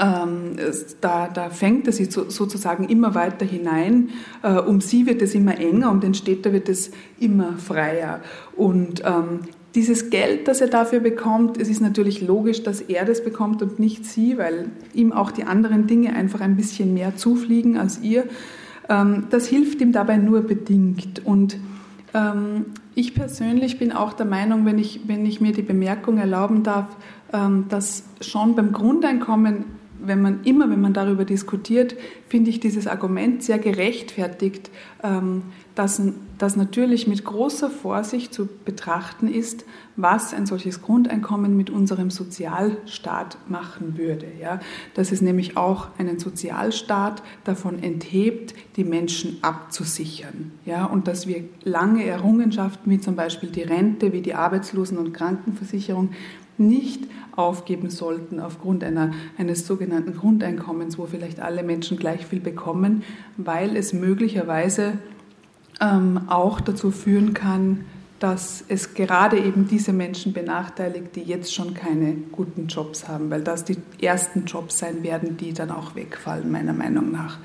Ähm, da, da, fängt er sie so, sozusagen immer weiter hinein. Äh, um sie wird es immer enger, um den Städter wird es immer freier. Und ähm, dieses Geld, das er dafür bekommt, es ist natürlich logisch, dass er das bekommt und nicht sie, weil ihm auch die anderen Dinge einfach ein bisschen mehr zufliegen als ihr. Ähm, das hilft ihm dabei nur bedingt. Und ich persönlich bin auch der Meinung, wenn ich, wenn ich mir die Bemerkung erlauben darf, dass schon beim Grundeinkommen wenn man immer, wenn man darüber diskutiert, finde ich dieses Argument sehr gerechtfertigt, ähm, dass, dass natürlich mit großer Vorsicht zu betrachten ist, was ein solches Grundeinkommen mit unserem Sozialstaat machen würde. Ja? Dass es nämlich auch einen Sozialstaat davon enthebt, die Menschen abzusichern. Ja? Und dass wir lange Errungenschaften wie zum Beispiel die Rente, wie die Arbeitslosen- und Krankenversicherung nicht aufgeben sollten aufgrund einer, eines sogenannten Grundeinkommens, wo vielleicht alle Menschen gleich viel bekommen, weil es möglicherweise ähm, auch dazu führen kann, dass es gerade eben diese Menschen benachteiligt, die jetzt schon keine guten Jobs haben, weil das die ersten Jobs sein werden, die dann auch wegfallen, meiner Meinung nach.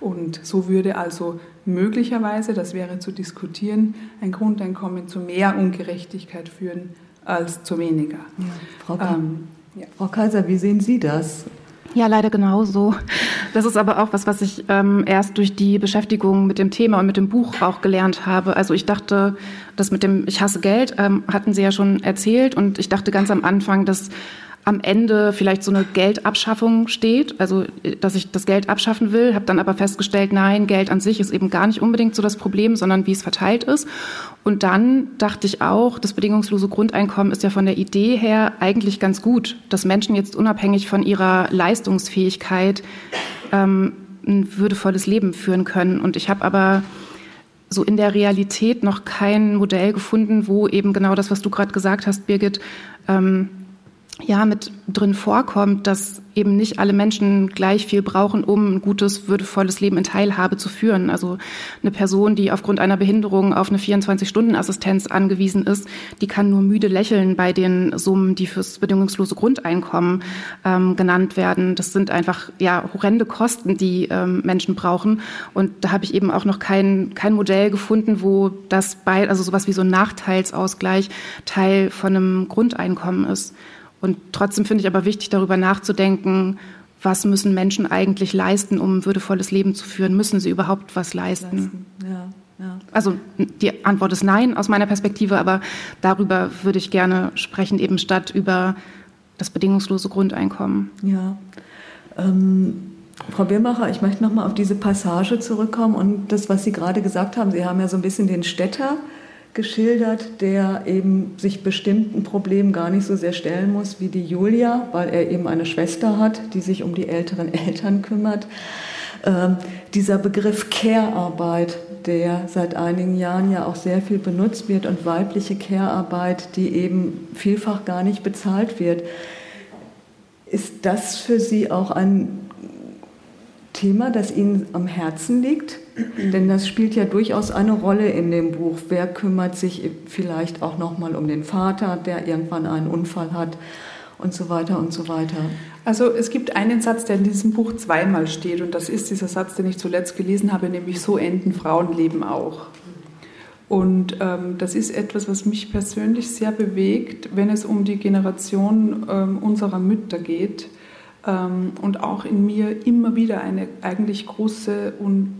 Und so würde also möglicherweise, das wäre zu diskutieren, ein Grundeinkommen zu mehr Ungerechtigkeit führen als zu weniger. Ja, Frau, ähm, ja. Frau Kaiser, wie sehen Sie das? Ja, leider genauso. Das ist aber auch was, was ich ähm, erst durch die Beschäftigung mit dem Thema und mit dem Buch auch gelernt habe. Also ich dachte, das mit dem Ich hasse Geld ähm, hatten Sie ja schon erzählt und ich dachte ganz am Anfang, dass am Ende vielleicht so eine Geldabschaffung steht, also dass ich das Geld abschaffen will, habe dann aber festgestellt, nein, Geld an sich ist eben gar nicht unbedingt so das Problem, sondern wie es verteilt ist. Und dann dachte ich auch, das bedingungslose Grundeinkommen ist ja von der Idee her eigentlich ganz gut, dass Menschen jetzt unabhängig von ihrer Leistungsfähigkeit ähm, ein würdevolles Leben führen können. Und ich habe aber so in der Realität noch kein Modell gefunden, wo eben genau das, was du gerade gesagt hast, Birgit, ähm, ja mit drin vorkommt, dass eben nicht alle Menschen gleich viel brauchen, um ein gutes, würdevolles Leben in Teilhabe zu führen. Also eine Person, die aufgrund einer Behinderung auf eine 24-Stunden-Assistenz angewiesen ist, die kann nur müde lächeln bei den Summen, die fürs bedingungslose Grundeinkommen ähm, genannt werden. Das sind einfach ja horrende Kosten, die ähm, Menschen brauchen. Und da habe ich eben auch noch kein, kein Modell gefunden, wo das bei, also sowas wie so ein Nachteilsausgleich Teil von einem Grundeinkommen ist. Und trotzdem finde ich aber wichtig, darüber nachzudenken, was müssen Menschen eigentlich leisten, um ein würdevolles Leben zu führen? Müssen sie überhaupt was leisten? Ja, ja. Also die Antwort ist nein aus meiner Perspektive, aber darüber würde ich gerne sprechen, eben statt über das bedingungslose Grundeinkommen. Ja. Ähm, Frau Birmacher, ich möchte nochmal auf diese Passage zurückkommen und das, was Sie gerade gesagt haben. Sie haben ja so ein bisschen den Städter geschildert, der eben sich bestimmten Problemen gar nicht so sehr stellen muss wie die Julia, weil er eben eine Schwester hat, die sich um die älteren *laughs* Eltern kümmert. Ähm, dieser Begriff Care-Arbeit, der seit einigen Jahren ja auch sehr viel benutzt wird und weibliche Care-Arbeit, die eben vielfach gar nicht bezahlt wird. Ist das für Sie auch ein Thema, das Ihnen am Herzen liegt? Denn das spielt ja durchaus eine Rolle in dem Buch. Wer kümmert sich vielleicht auch noch mal um den Vater, der irgendwann einen Unfall hat und so weiter und so weiter? Also es gibt einen Satz, der in diesem Buch zweimal steht und das ist dieser Satz, den ich zuletzt gelesen habe, nämlich so enden Frauenleben auch. Und ähm, das ist etwas, was mich persönlich sehr bewegt, wenn es um die Generation ähm, unserer Mütter geht und auch in mir immer wieder eine eigentlich große und,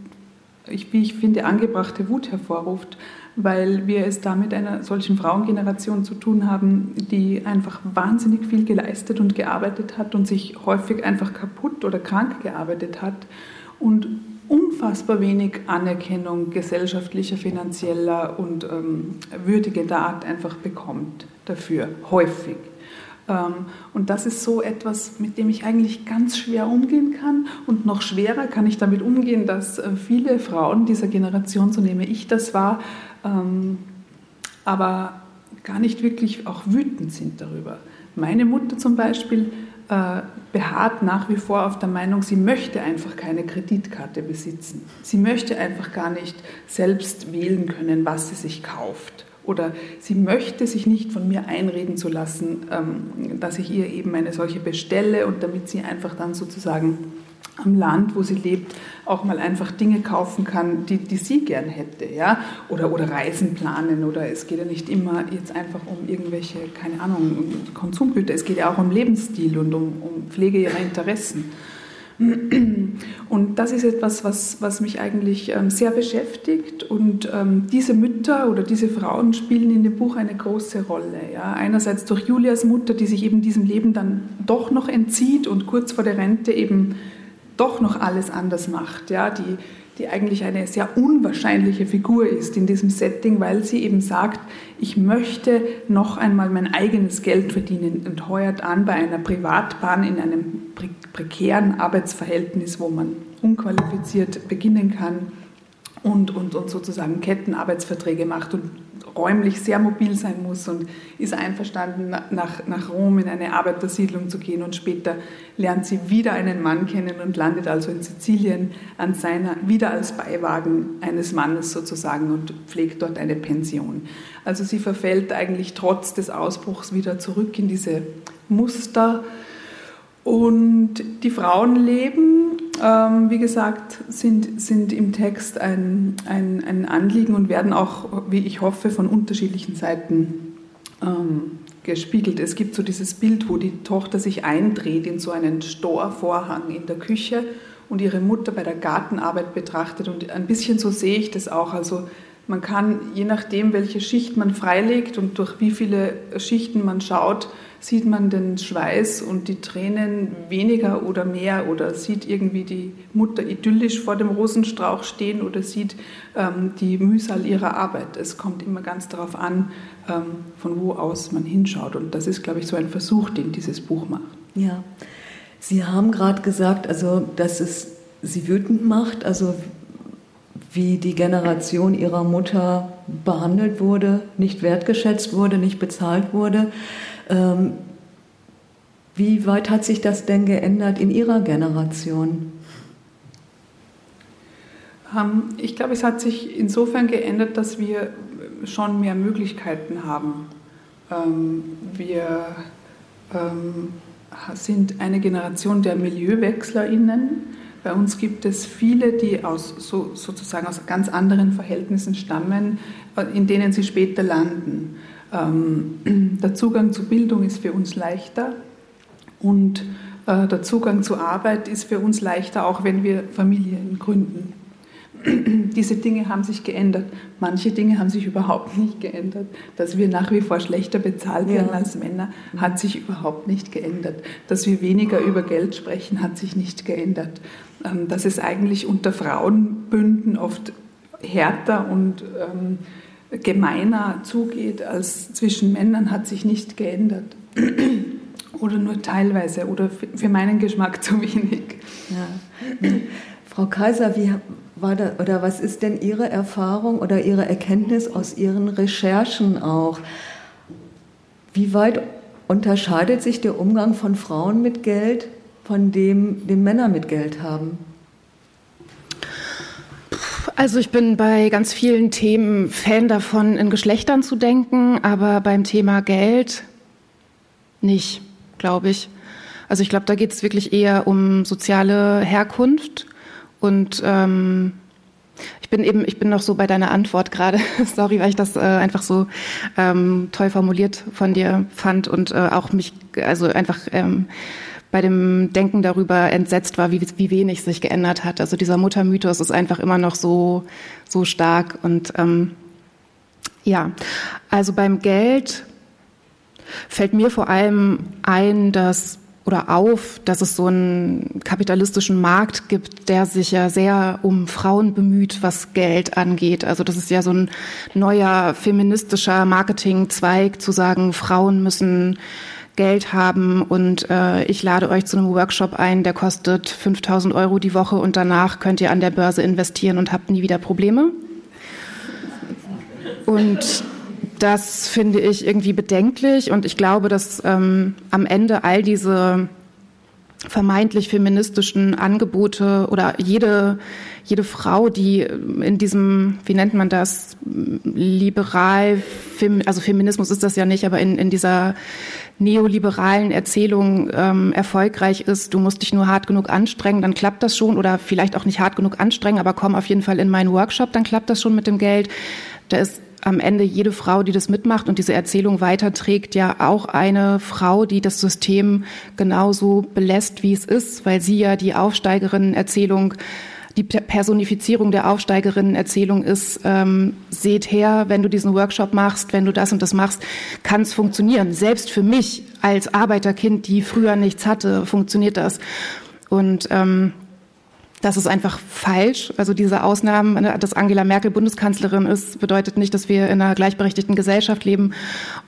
ich, wie ich finde, angebrachte Wut hervorruft, weil wir es da mit einer solchen Frauengeneration zu tun haben, die einfach wahnsinnig viel geleistet und gearbeitet hat und sich häufig einfach kaputt oder krank gearbeitet hat und unfassbar wenig Anerkennung gesellschaftlicher, finanzieller und ähm, würdigender Art einfach bekommt dafür, häufig. Ähm, und das ist so etwas, mit dem ich eigentlich ganz schwer umgehen kann. Und noch schwerer kann ich damit umgehen, dass äh, viele Frauen dieser Generation, so nehme ich das wahr, ähm, aber gar nicht wirklich auch wütend sind darüber. Meine Mutter zum Beispiel äh, beharrt nach wie vor auf der Meinung, sie möchte einfach keine Kreditkarte besitzen. Sie möchte einfach gar nicht selbst wählen können, was sie sich kauft oder sie möchte sich nicht von mir einreden zu lassen, ähm, dass ich ihr eben eine solche bestelle und damit sie einfach dann sozusagen am Land, wo sie lebt, auch mal einfach Dinge kaufen kann, die, die sie gern hätte, ja, oder, oder Reisen planen, oder es geht ja nicht immer jetzt einfach um irgendwelche, keine Ahnung, Konsumgüter, es geht ja auch um Lebensstil und um, um Pflege ihrer Interessen. *clears throat* Und das ist etwas, was, was mich eigentlich ähm, sehr beschäftigt. Und ähm, diese Mütter oder diese Frauen spielen in dem Buch eine große Rolle. Ja? Einerseits durch Julias Mutter, die sich eben diesem Leben dann doch noch entzieht und kurz vor der Rente eben doch noch alles anders macht. Ja? Die, die eigentlich eine sehr unwahrscheinliche Figur ist in diesem Setting, weil sie eben sagt, ich möchte noch einmal mein eigenes Geld verdienen und heuert an bei einer Privatbahn in einem prekären Arbeitsverhältnis, wo man unqualifiziert beginnen kann und, und, und sozusagen Kettenarbeitsverträge macht. Und räumlich sehr mobil sein muss und ist einverstanden, nach, nach Rom in eine Arbeitersiedlung zu gehen und später lernt sie wieder einen Mann kennen und landet also in Sizilien an seiner, wieder als Beiwagen eines Mannes sozusagen und pflegt dort eine Pension. Also sie verfällt eigentlich trotz des Ausbruchs wieder zurück in diese Muster und die Frauenleben, ähm, wie gesagt, sind, sind im Text ein, ein, ein Anliegen und werden auch, wie ich hoffe, von unterschiedlichen Seiten ähm, gespiegelt. Es gibt so dieses Bild, wo die Tochter sich eindreht in so einen Storvorhang in der Küche und ihre Mutter bei der Gartenarbeit betrachtet. Und ein bisschen so sehe ich das auch. Also man kann, je nachdem, welche Schicht man freilegt und durch wie viele Schichten man schaut, sieht man den Schweiß und die Tränen weniger oder mehr oder sieht irgendwie die Mutter idyllisch vor dem Rosenstrauch stehen oder sieht ähm, die Mühsal ihrer Arbeit. Es kommt immer ganz darauf an, ähm, von wo aus man hinschaut. Und das ist, glaube ich, so ein Versuch, den dieses Buch macht. Ja, Sie haben gerade gesagt, also dass es Sie wütend macht, also wie die Generation ihrer Mutter behandelt wurde, nicht wertgeschätzt wurde, nicht bezahlt wurde. Ähm, wie weit hat sich das denn geändert in Ihrer Generation? Ähm, ich glaube, es hat sich insofern geändert, dass wir schon mehr Möglichkeiten haben. Ähm, wir sind eine Generation der MilieuwechslerInnen. Bei uns gibt es viele, die aus, so, sozusagen aus ganz anderen Verhältnissen stammen, äh, in denen sie später landen. Ähm, *clears throat* der Zugang zu Bildung ist für uns leichter und äh, der Zugang zur Arbeit ist für uns leichter, auch wenn wir Familien gründen. *clears throat* Diese Dinge haben sich geändert. Manche Dinge haben sich überhaupt *laughs* nicht geändert. Dass wir nach wie vor schlechter bezahlt werden ja. als Männer, hat sich überhaupt nicht geändert. Dass wir weniger über Geld sprechen, hat sich nicht geändert. Ähm, dass es eigentlich unter Frauenbünden oft härter und ähm, gemeiner zugeht als zwischen Männern, hat sich nicht geändert. *clears throat* oder nur teilweise oder für meinen Geschmack *laughs* zu wenig. Ja. Frau Kaiser, wie da, oder was ist denn Ihre Erfahrung oder Ihre Erkenntnis aus Ihren Recherchen auch? Wie weit unterscheidet sich der Umgang von Frauen mit Geld von dem, den Männer mit Geld haben? Also ich bin bei ganz vielen Themen Fan davon, in Geschlechtern zu denken, aber beim Thema Geld nicht, glaube ich. Also ich glaube, da geht es wirklich eher um soziale Herkunft und ähm, ich bin eben, ich bin noch so bei deiner Antwort gerade. *laughs* Sorry, weil ich das äh, einfach so ähm, toll formuliert von dir fand und äh, auch mich, also einfach ähm, bei dem Denken darüber entsetzt war, wie, wie wenig sich geändert hat. Also dieser Muttermythos ist einfach immer noch so, so stark. Und ähm, ja, also beim Geld fällt mir vor allem ein, dass oder auf, dass es so einen kapitalistischen Markt gibt, der sich ja sehr um Frauen bemüht, was Geld angeht. Also das ist ja so ein neuer feministischer Marketingzweig, zu sagen, Frauen müssen Geld haben und äh, ich lade euch zu einem Workshop ein, der kostet 5000 Euro die Woche und danach könnt ihr an der Börse investieren und habt nie wieder Probleme. Und das finde ich irgendwie bedenklich und ich glaube, dass ähm, am Ende all diese vermeintlich feministischen Angebote oder jede, jede Frau, die in diesem, wie nennt man das, liberal, also Feminismus ist das ja nicht, aber in, in dieser neoliberalen Erzählung ähm, erfolgreich ist, du musst dich nur hart genug anstrengen, dann klappt das schon oder vielleicht auch nicht hart genug anstrengen, aber komm auf jeden Fall in meinen Workshop, dann klappt das schon mit dem Geld. Da ist am Ende jede Frau, die das mitmacht und diese Erzählung weiterträgt, ja auch eine Frau, die das System genauso belässt, wie es ist, weil sie ja die Aufsteigerinnen-Erzählung die Personifizierung der Aufsteigerinnen-Erzählung ist, ähm, seht her, wenn du diesen Workshop machst, wenn du das und das machst, kann es funktionieren. Selbst für mich als Arbeiterkind, die früher nichts hatte, funktioniert das. Und ähm, das ist einfach falsch. Also diese Ausnahmen, ne, dass Angela Merkel Bundeskanzlerin ist, bedeutet nicht, dass wir in einer gleichberechtigten Gesellschaft leben.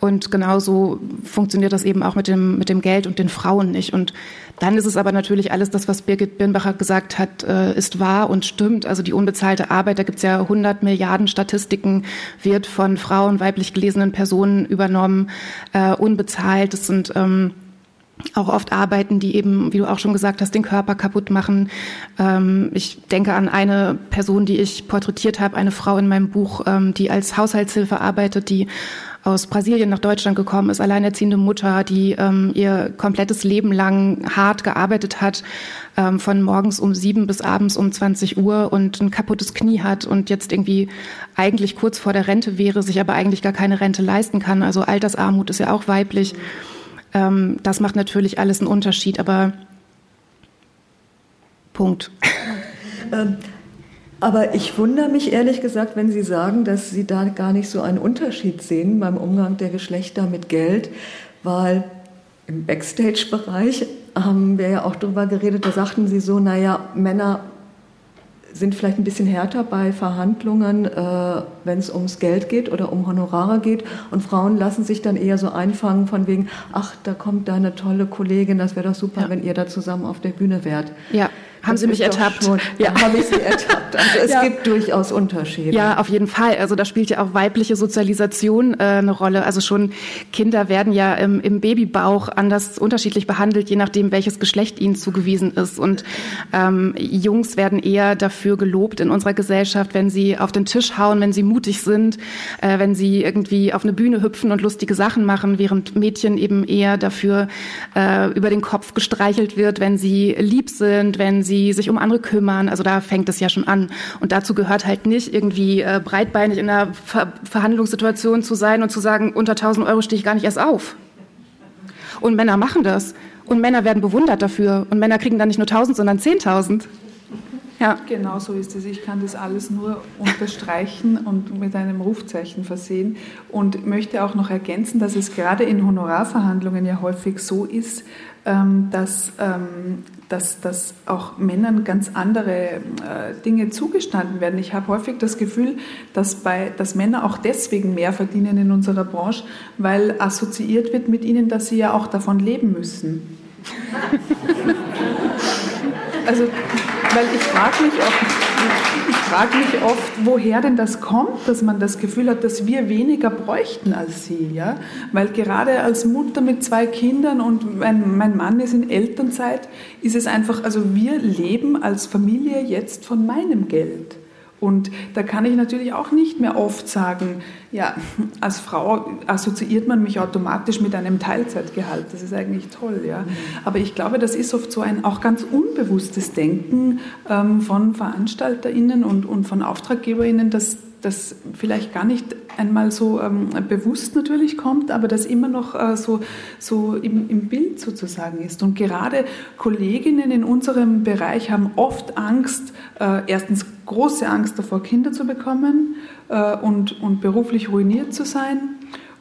Und genauso funktioniert das eben auch mit dem, mit dem Geld und den Frauen nicht. Und dann ist es aber natürlich alles das, was Birgit Birnbacher gesagt hat, äh, ist wahr und stimmt. Also die unbezahlte Arbeit, da gibt es ja 100 Milliarden Statistiken, wird von Frauen, weiblich gelesenen Personen übernommen, äh, unbezahlt. Das sind ähm, auch oft Arbeiten, die eben, wie du auch schon gesagt hast, den Körper kaputt machen. Ähm, ich denke an eine Person, die ich porträtiert habe, eine Frau in meinem Buch, ähm, die als Haushaltshilfe arbeitet, die aus Brasilien nach Deutschland gekommen ist, alleinerziehende Mutter, die ähm, ihr komplettes Leben lang hart gearbeitet hat, ähm, von morgens um sieben bis abends um 20 Uhr und ein kaputtes Knie hat und jetzt irgendwie eigentlich kurz vor der Rente wäre, sich aber eigentlich gar keine Rente leisten kann. Also Altersarmut ist ja auch weiblich. Mhm ähm, das macht natürlich alles einen Unterschied, aber Punkt. *laughs* Ähm, aber ich wundere mich ehrlich gesagt, wenn Sie sagen, dass Sie da gar nicht so einen Unterschied sehen beim Umgang der Geschlechter mit Geld, weil im Backstage-Bereich haben wir ja auch darüber geredet, da sagten Sie so, naja, Männer sind vielleicht ein bisschen härter bei Verhandlungen, äh, wenn es ums Geld geht oder um Honorare geht. Und Frauen lassen sich dann eher so einfangen von wegen, ach, da kommt da eine tolle Kollegin, das wäre doch super, ja. wenn ihr da zusammen auf der Bühne wärt. Ja. Haben das Sie mich ertappt? Schon, ja, *laughs* habe ich Sie ertappt. Also es ja. gibt durchaus Unterschiede. Ja, auf jeden Fall. Also da spielt ja auch weibliche Sozialisation äh, eine Rolle. Also schon Kinder werden ja im, im, Babybauch anders unterschiedlich behandelt, je nachdem, welches Geschlecht ihnen zugewiesen ist. Und ähm, Jungs werden eher dafür gelobt in unserer Gesellschaft, wenn sie auf den Tisch hauen, wenn sie mutig sind, äh, wenn sie irgendwie auf eine Bühne hüpfen und lustige Sachen machen, während Mädchen eben eher dafür äh, über den Kopf gestreichelt wird, wenn sie lieb sind, wenn sie sich um andere kümmern. Also da fängt es ja schon an. Und dazu gehört halt nicht irgendwie äh, breitbeinig in einer Ver Verhandlungssituation zu sein und zu sagen, unter 1000 Euro stehe ich gar nicht erst auf. Und Männer machen das. Und Männer werden bewundert dafür. Und Männer kriegen dann nicht nur 1000, sondern 10.000. Ja. Genau so ist es. Ich kann das alles nur unterstreichen *laughs* und mit einem Rufzeichen versehen und möchte auch noch ergänzen, dass es gerade in Honorarverhandlungen ja häufig so ist, ähm, dass, ähm, dass, dass auch Männern ganz andere äh, Dinge zugestanden werden. Ich habe häufig das Gefühl, dass, bei, dass Männer auch deswegen mehr verdienen in unserer Branche, weil assoziiert wird mit ihnen, dass sie ja auch davon leben müssen. *laughs* also weil ich frage mich, ich frage mich oft, woher denn das kommt, dass man das Gefühl hat, dass wir weniger bräuchten als sie. Ja? Weil gerade als Mutter mit zwei Kindern und mein, mein Mann ist in Elternzeit, ist es einfach, also wir leben als Familie jetzt von meinem Geld. Und da kann ich natürlich auch nicht mehr oft sagen, ja, als Frau assoziiert man mich automatisch mit einem Teilzeitgehalt. Das ist eigentlich toll, ja. Aber ich glaube, das ist oft so ein auch ganz unbewusstes Denken ähm, von VeranstalterInnen und, und von AuftraggeberInnen, dass das vielleicht gar nicht einmal so ähm, bewusst natürlich kommt, aber das immer noch äh, so, so im, im, Bild sozusagen ist. Und gerade Kolleginnen in unserem Bereich haben oft Angst, äh, erstens große Angst davor, Kinder zu bekommen äh, und, und beruflich ruiniert zu sein.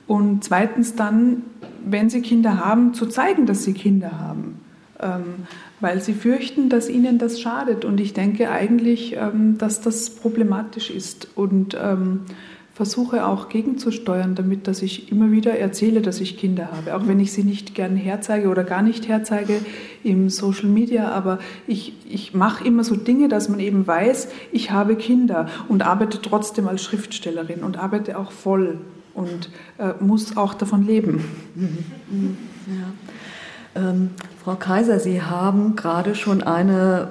Und zweitens dann, wenn sie Kinder haben, zu zeigen, dass sie Kinder haben. Ähm, weil sie fürchten, dass ihnen das schadet. Und ich denke eigentlich, ähm, dass das problematisch ist und ähm, versuche auch gegenzusteuern, damit dass ich immer wieder erzähle, dass ich Kinder habe. Auch wenn ich sie nicht gern herzeige oder gar nicht herzeige im Social Media, aber ich, ich mache immer so Dinge, dass man eben weiß, ich habe Kinder und arbeite trotzdem als Schriftstellerin und arbeite auch voll und äh, muss auch davon leben. *laughs* Ja. Ähm, Frau Kaiser, Sie haben gerade schon eine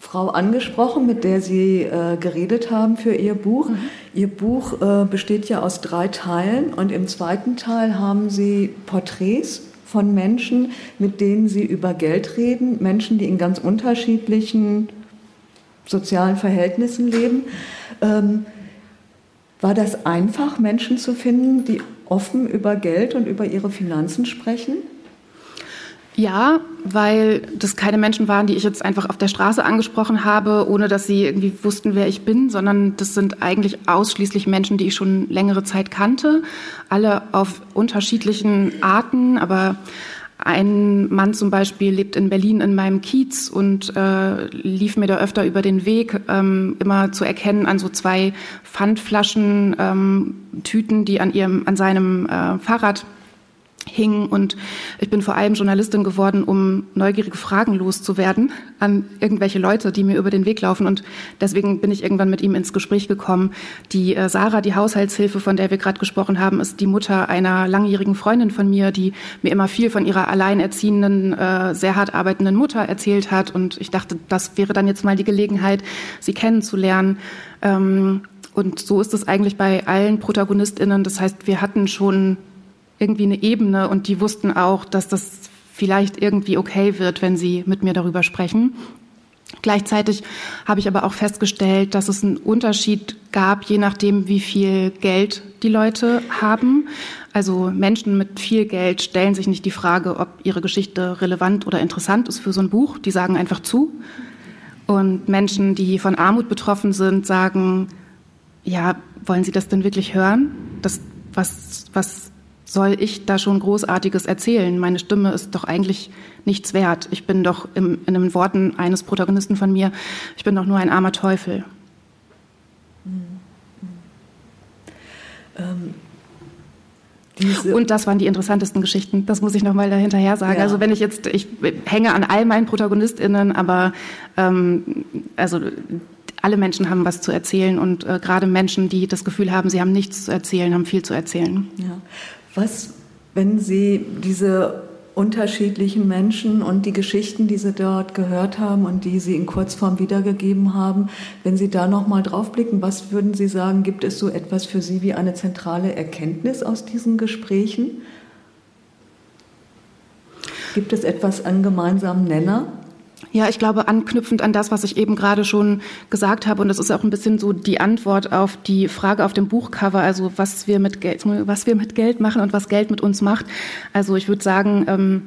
Frau angesprochen, mit der Sie äh, geredet haben für Ihr Buch. Mhm. Ihr Buch äh, besteht ja aus drei Teilen und im zweiten Teil haben Sie Porträts von Menschen, mit denen Sie über Geld reden, Menschen, die in ganz unterschiedlichen sozialen Verhältnissen leben. Ähm, war das einfach, Menschen zu finden, die offen über Geld und über ihre Finanzen sprechen? Ja, weil das keine Menschen waren, die ich jetzt einfach auf der Straße angesprochen habe, ohne dass sie irgendwie wussten, wer ich bin, sondern das sind eigentlich ausschließlich Menschen, die ich schon längere Zeit kannte, alle auf unterschiedlichen Arten, aber ein Mann zum Beispiel lebt in Berlin in meinem Kiez und äh, lief mir da öfter über den Weg, ähm, immer zu erkennen an so zwei Pfandflaschen, ähm, Tüten, die an ihrem, an seinem äh, Fahrrad hing. Und ich bin vor allem Journalistin geworden, um neugierige Fragen loszuwerden an irgendwelche Leute, die mir über den Weg laufen. Und deswegen bin ich irgendwann mit ihm ins Gespräch gekommen. Die äh, Sarah, die Haushaltshilfe, von der wir gerade gesprochen haben, ist die Mutter einer langjährigen Freundin von mir, die mir immer viel von ihrer alleinerziehenden, äh, sehr hart arbeitenden Mutter erzählt hat. Und ich dachte, das wäre dann jetzt mal die Gelegenheit, sie kennenzulernen. Ähm, und so ist es eigentlich bei allen ProtagonistInnen. Das heißt, wir hatten schon irgendwie eine Ebene und die wussten auch, dass das vielleicht irgendwie okay wird, wenn sie mit mir darüber sprechen. Gleichzeitig habe ich aber auch festgestellt, dass es einen Unterschied gab, je nachdem, wie viel Geld die Leute haben. Also Menschen mit viel Geld stellen sich nicht die Frage, ob ihre Geschichte relevant oder interessant ist für so ein Buch. Die sagen einfach zu. Und Menschen, die von Armut betroffen sind, sagen, ja, wollen Sie das denn wirklich hören? Das, was, was soll ich da schon Großartiges erzählen? Meine Stimme ist doch eigentlich nichts wert. Ich bin doch im, in den Worten eines Protagonisten von mir, ich bin doch nur ein armer Teufel. Ähm, und das waren die interessantesten Geschichten. Das muss ich noch mal dahinterher sagen. Ja. Also wenn ich jetzt, ich hänge an all meinen ProtagonistInnen, aber ähm, also alle Menschen haben was zu erzählen und äh, gerade Menschen, die das Gefühl haben, sie haben nichts zu erzählen, haben viel zu erzählen. Ja. Was, wenn Sie diese unterschiedlichen Menschen und die Geschichten, die Sie dort gehört haben und die Sie in Kurzform wiedergegeben haben, wenn Sie da noch mal draufblicken, was würden Sie sagen, gibt es so etwas für Sie wie eine zentrale Erkenntnis aus diesen Gesprächen? Gibt es etwas an gemeinsamen Nenner? Ja, ich glaube, anknüpfend an das, was ich eben gerade schon gesagt habe, und das ist auch ein bisschen so die Antwort auf die Frage auf dem Buchcover, also was wir mit Geld, was wir mit Geld machen und was Geld mit uns macht. Also ich würde sagen, ähm,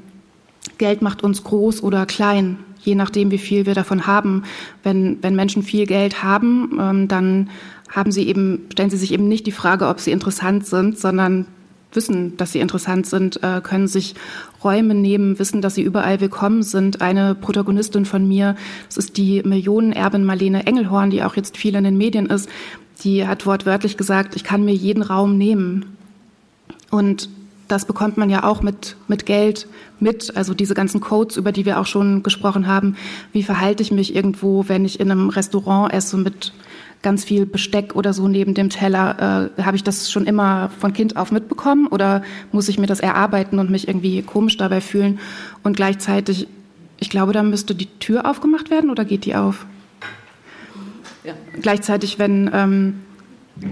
Geld macht uns groß oder klein, je nachdem, wie viel wir davon haben. Wenn, wenn Menschen viel Geld haben, ähm, dann haben sie eben, stellen sie sich eben nicht die Frage, ob sie interessant sind, sondern wissen, dass sie interessant sind, äh, können sich Räume nehmen, wissen, dass sie überall willkommen sind. Eine Protagonistin von mir, das ist die Millionenerbin Marlene Engelhorn, die auch jetzt viel in den Medien ist, die hat wortwörtlich gesagt, ich kann mir jeden Raum nehmen. Und das bekommt man ja auch mit, mit Geld mit, also diese ganzen Codes, über die wir auch schon gesprochen haben. Wie verhalte ich mich irgendwo, wenn ich in einem Restaurant esse mit ganz viel Besteck oder so neben dem Teller? Äh, Habe ich das schon immer von Kind auf mitbekommen oder muss ich mir das erarbeiten und mich irgendwie komisch dabei fühlen? Und gleichzeitig, ich glaube, da müsste die Tür aufgemacht werden oder geht die auf? Ja. Gleichzeitig, wenn ähm,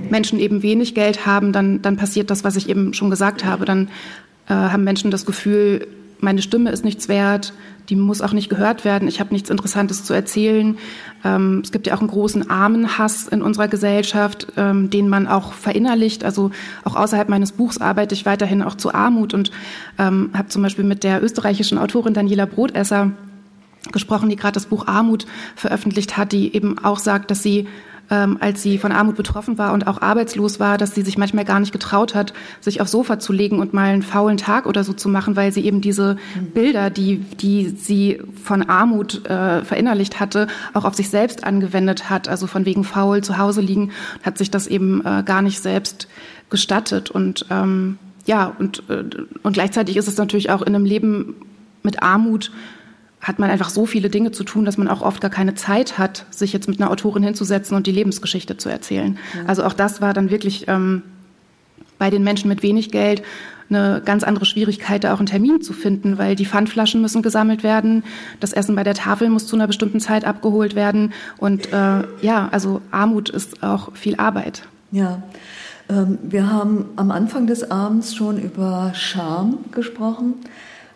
Menschen eben wenig Geld haben, dann, dann passiert das, was ich eben schon gesagt habe. Dann äh, haben Menschen das Gefühl, meine Stimme ist nichts wert, die muss auch nicht gehört werden, ich habe nichts Interessantes zu erzählen. Ähm, es gibt ja auch einen großen Armenhass in unserer Gesellschaft, ähm, den man auch verinnerlicht. Also auch außerhalb meines Buchs arbeite ich weiterhin auch zu Armut und ähm, habe zum Beispiel mit der österreichischen Autorin Daniela Brotesser gesprochen, die gerade das Buch Armut veröffentlicht hat, die eben auch sagt, dass sie ähm, als sie von Armut betroffen war und auch arbeitslos war, dass sie sich manchmal gar nicht getraut hat, sich aufs Sofa zu legen und mal einen faulen Tag oder so zu machen, weil sie eben diese Bilder, die, die sie von Armut äh, verinnerlicht hatte, auch auf sich selbst angewendet hat. Also von wegen faul zu Hause liegen, hat sich das eben äh, gar nicht selbst gestattet. Und ähm, ja, und, äh, und gleichzeitig ist es natürlich auch in einem Leben mit Armut hat man einfach so viele Dinge zu tun, dass man auch oft gar keine Zeit hat, sich jetzt mit einer Autorin hinzusetzen und die Lebensgeschichte zu erzählen. Ja. Also auch das war dann wirklich ähm, bei den Menschen mit wenig Geld eine ganz andere Schwierigkeit, da auch einen Termin zu finden, weil die Pfandflaschen müssen gesammelt werden, das Essen bei der Tafel muss zu einer bestimmten Zeit abgeholt werden und äh, ja, also Armut ist auch viel Arbeit. Ja. Ähm, wir haben am Anfang des Abends schon über Scham gesprochen.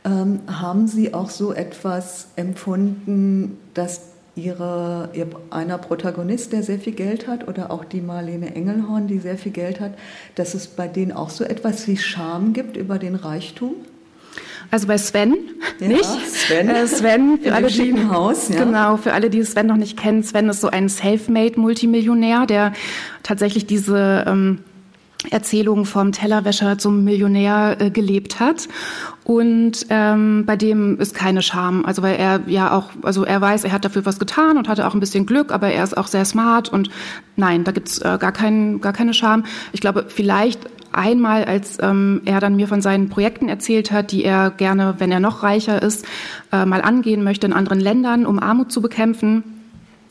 Ähm, haben Sie auch so etwas empfunden, dass Ihre, ihr, einer Protagonist, der sehr viel Geld hat, oder auch die Marlene Engelhorn, die sehr viel Geld hat, dass es bei denen auch so etwas wie Scham gibt über den Reichtum? Also bei Sven, ja, nicht? Sven. Äh, Sven für alle, die, Haus, ja. Genau, für alle, die Sven noch nicht kennen. Sven ist so ein Selfmade-Multimillionär, der tatsächlich diese ähm, Erzählung vom Tellerwäscher zum Millionär äh, gelebt hat. Und ähm, bei dem ist keine Scham. Also weil er ja auch, also er weiß, er hat dafür was getan und hatte auch ein bisschen Glück, aber er ist auch sehr smart und nein, da gibt's äh, gar, kein, gar keine Scham. Ich glaube, vielleicht einmal, als ähm, er dann mir von seinen Projekten erzählt hat, die er gerne, wenn er noch reicher ist, äh, mal angehen möchte in anderen Ländern, um Armut zu bekämpfen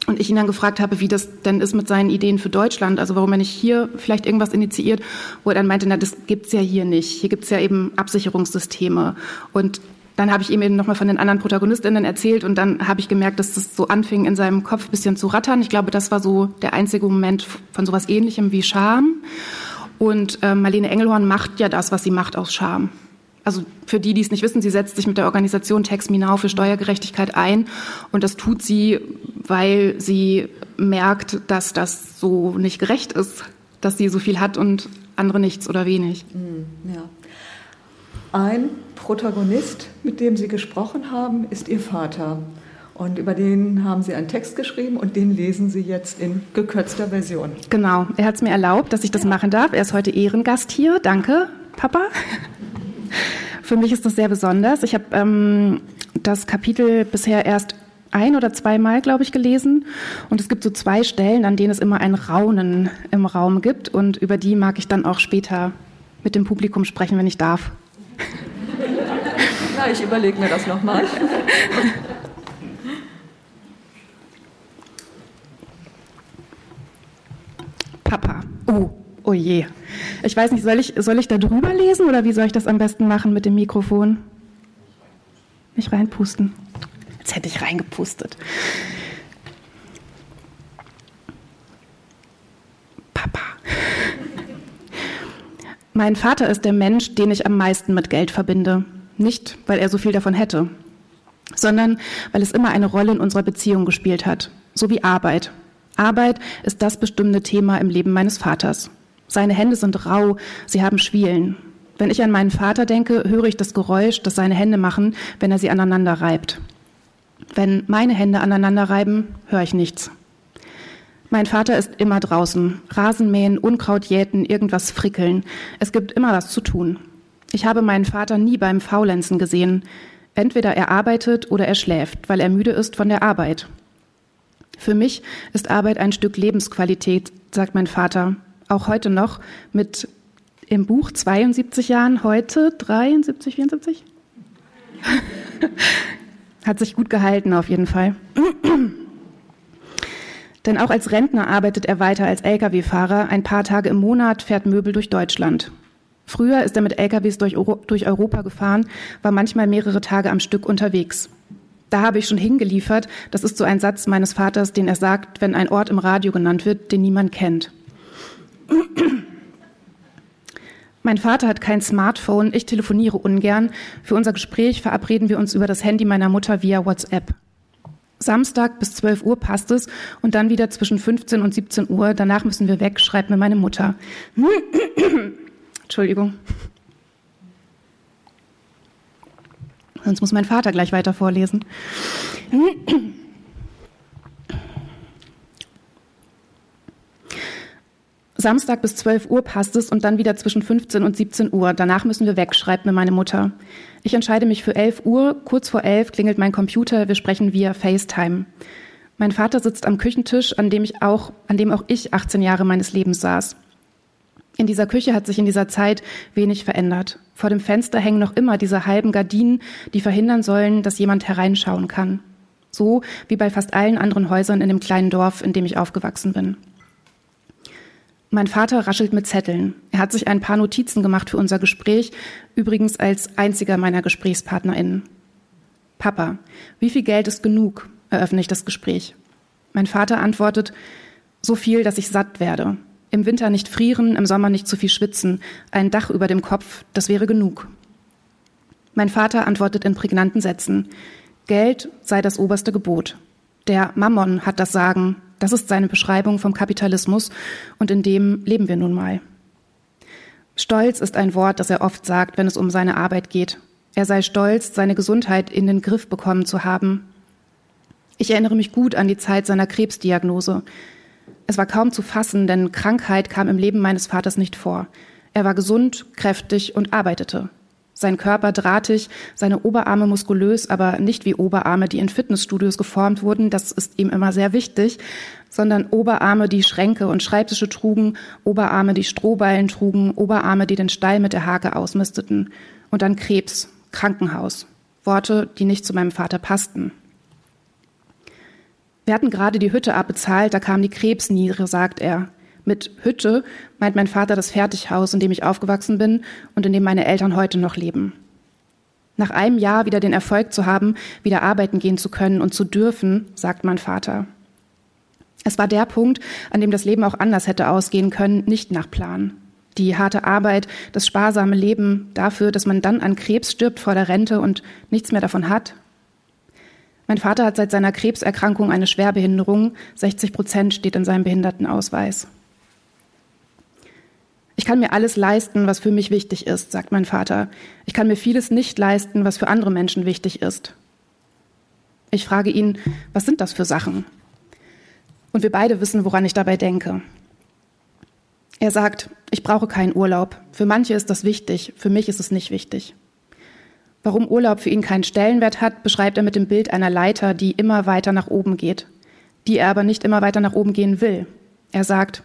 und ich ihn dann gefragt habe, wie das denn ist mit seinen Ideen für Deutschland, also warum er nicht hier vielleicht irgendwas initiiert, wo er dann meinte, na, das gibt's ja hier nicht. Hier gibt's ja eben Absicherungssysteme. Und dann habe ich ihm eben nochmal von den anderen Protagonistinnen erzählt und dann habe ich gemerkt, dass das so anfing, in seinem Kopf ein bisschen zu rattern. Ich glaube, das war so der einzige Moment von sowas ähnlichem wie Scham. Und äh, Marlene Engelhorn macht ja das, was sie macht aus Scham also für die, die es nicht wissen, sie setzt sich mit der Organisation Tax Me Now für Steuergerechtigkeit ein und das tut sie, weil sie merkt, dass das so nicht gerecht ist, dass sie so viel hat und andere nichts oder wenig. Mm, ja. Ein Protagonist, mit dem Sie gesprochen haben, ist Ihr Vater. Und über den haben Sie einen Text geschrieben und den lesen Sie jetzt in gekürzter Version. Genau, er hat es mir erlaubt, dass ich das ja. machen darf. Er ist heute Ehrengast hier. Danke, Papa. Für mich ist das sehr besonders. Ich habe ähm, das Kapitel bisher erst ein oder zweimal, glaube ich, gelesen. Und es gibt so zwei Stellen, an denen es immer ein Raunen im Raum gibt. Und über die mag ich dann auch später mit dem Publikum sprechen, wenn ich darf. Ja, ich überlege mir das nochmal. Papa. Oh. Oh je. Ich weiß nicht, soll ich, soll ich da drüber lesen oder wie soll ich das am besten machen mit dem Mikrofon? Nicht reinpusten. Jetzt hätte ich reingepustet. Papa. Mein Vater ist der Mensch, den ich am meisten mit Geld verbinde. Nicht, weil er so viel davon hätte, sondern weil es immer eine Rolle in unserer Beziehung gespielt hat, so wie Arbeit. Arbeit ist das bestimmende Thema im Leben meines Vaters. Seine Hände sind rau, sie haben Schwielen. Wenn ich an meinen Vater denke, höre ich das Geräusch, das seine Hände machen, wenn er sie aneinander reibt. Wenn meine Hände aneinander reiben, höre ich nichts. Mein Vater ist immer draußen. Rasenmähen, Unkraut jäten, irgendwas frickeln. Es gibt immer was zu tun. Ich habe meinen Vater nie beim Faulenzen gesehen. Entweder er arbeitet oder er schläft, weil er müde ist von der Arbeit. Für mich ist Arbeit ein Stück Lebensqualität, sagt mein Vater. Auch heute noch mit im Buch 72 Jahren, heute 73, 74? *laughs* Hat sich gut gehalten auf jeden Fall. *clears throat* Denn auch als Rentner arbeitet er weiter als Lkw-Fahrer. Ein paar Tage im Monat fährt Möbel durch Deutschland. Früher ist er mit Lkws durch, durch Europa gefahren, war manchmal mehrere Tage am Stück unterwegs. Da habe ich schon hingeliefert. Das ist so ein Satz meines Vaters, den er sagt, wenn ein Ort im Radio genannt wird, den niemand kennt. Mein Vater hat kein Smartphone, ich telefoniere ungern. Für unser Gespräch verabreden wir uns über das Handy meiner Mutter via WhatsApp. Samstag bis 12 Uhr passt es und dann wieder zwischen 15 und 17 Uhr. Danach müssen wir weg, schreibt mir meine Mutter. Entschuldigung. Sonst muss mein Vater gleich weiter vorlesen. Samstag bis 12 Uhr passt es und dann wieder zwischen 15 und 17 Uhr. Danach müssen wir weg, schreibt mir meine Mutter. Ich entscheide mich für 11 Uhr. Kurz vor 11 klingelt mein Computer. Wir sprechen via FaceTime. Mein Vater sitzt am Küchentisch, an dem ich auch, an dem auch ich 18 Jahre meines Lebens saß. In dieser Küche hat sich in dieser Zeit wenig verändert. Vor dem Fenster hängen noch immer diese halben Gardinen, die verhindern sollen, dass jemand hereinschauen kann. So wie bei fast allen anderen Häusern in dem kleinen Dorf, in dem ich aufgewachsen bin. Mein Vater raschelt mit Zetteln. Er hat sich ein paar Notizen gemacht für unser Gespräch, übrigens als einziger meiner GesprächspartnerInnen. Papa, wie viel Geld ist genug? eröffne ich das Gespräch. Mein Vater antwortet, so viel, dass ich satt werde. Im Winter nicht frieren, im Sommer nicht zu viel schwitzen, ein Dach über dem Kopf, das wäre genug. Mein Vater antwortet in prägnanten Sätzen, Geld sei das oberste Gebot. Der Mammon hat das Sagen, das ist seine Beschreibung vom Kapitalismus und in dem leben wir nun mal. Stolz ist ein Wort, das er oft sagt, wenn es um seine Arbeit geht. Er sei stolz, seine Gesundheit in den Griff bekommen zu haben. Ich erinnere mich gut an die Zeit seiner Krebsdiagnose. Es war kaum zu fassen, denn Krankheit kam im Leben meines Vaters nicht vor. Er war gesund, kräftig und arbeitete. Sein Körper drahtig, seine Oberarme muskulös, aber nicht wie Oberarme, die in Fitnessstudios geformt wurden, das ist ihm immer sehr wichtig, sondern Oberarme, die Schränke und Schreibtische trugen, Oberarme, die Strohballen trugen, Oberarme, die den Stall mit der Hake ausmisteten. Und dann Krebs, Krankenhaus. Worte, die nicht zu meinem Vater passten. Wir hatten gerade die Hütte abbezahlt, da kam die Krebsniere, sagt er. Mit Hütte meint mein Vater das Fertighaus, in dem ich aufgewachsen bin und in dem meine Eltern heute noch leben. Nach einem Jahr wieder den Erfolg zu haben, wieder arbeiten gehen zu können und zu dürfen, sagt mein Vater. Es war der Punkt, an dem das Leben auch anders hätte ausgehen können, nicht nach Plan. Die harte Arbeit, das sparsame Leben dafür, dass man dann an Krebs stirbt vor der Rente und nichts mehr davon hat. Mein Vater hat seit seiner Krebserkrankung eine Schwerbehinderung. 60 Prozent steht in seinem Behindertenausweis. Ich kann mir alles leisten, was für mich wichtig ist, sagt mein Vater. Ich kann mir vieles nicht leisten, was für andere Menschen wichtig ist. Ich frage ihn, was sind das für Sachen? Und wir beide wissen, woran ich dabei denke. Er sagt, ich brauche keinen Urlaub. Für manche ist das wichtig, für mich ist es nicht wichtig. Warum Urlaub für ihn keinen Stellenwert hat, beschreibt er mit dem Bild einer Leiter, die immer weiter nach oben geht, die er aber nicht immer weiter nach oben gehen will. Er sagt,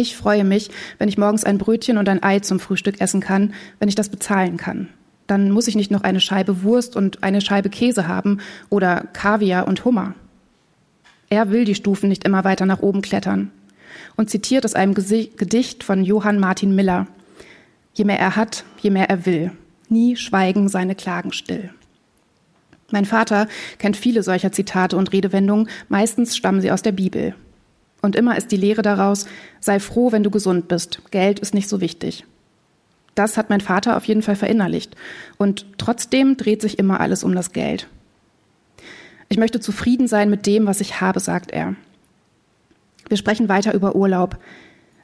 ich freue mich, wenn ich morgens ein Brötchen und ein Ei zum Frühstück essen kann, wenn ich das bezahlen kann. Dann muss ich nicht noch eine Scheibe Wurst und eine Scheibe Käse haben oder Kaviar und Hummer. Er will die Stufen nicht immer weiter nach oben klettern und zitiert aus einem Gedicht von Johann Martin Miller. Je mehr er hat, je mehr er will. Nie schweigen seine Klagen still. Mein Vater kennt viele solcher Zitate und Redewendungen, meistens stammen sie aus der Bibel. Und immer ist die Lehre daraus, sei froh, wenn du gesund bist. Geld ist nicht so wichtig. Das hat mein Vater auf jeden Fall verinnerlicht. Und trotzdem dreht sich immer alles um das Geld. Ich möchte zufrieden sein mit dem, was ich habe, sagt er. Wir sprechen weiter über Urlaub.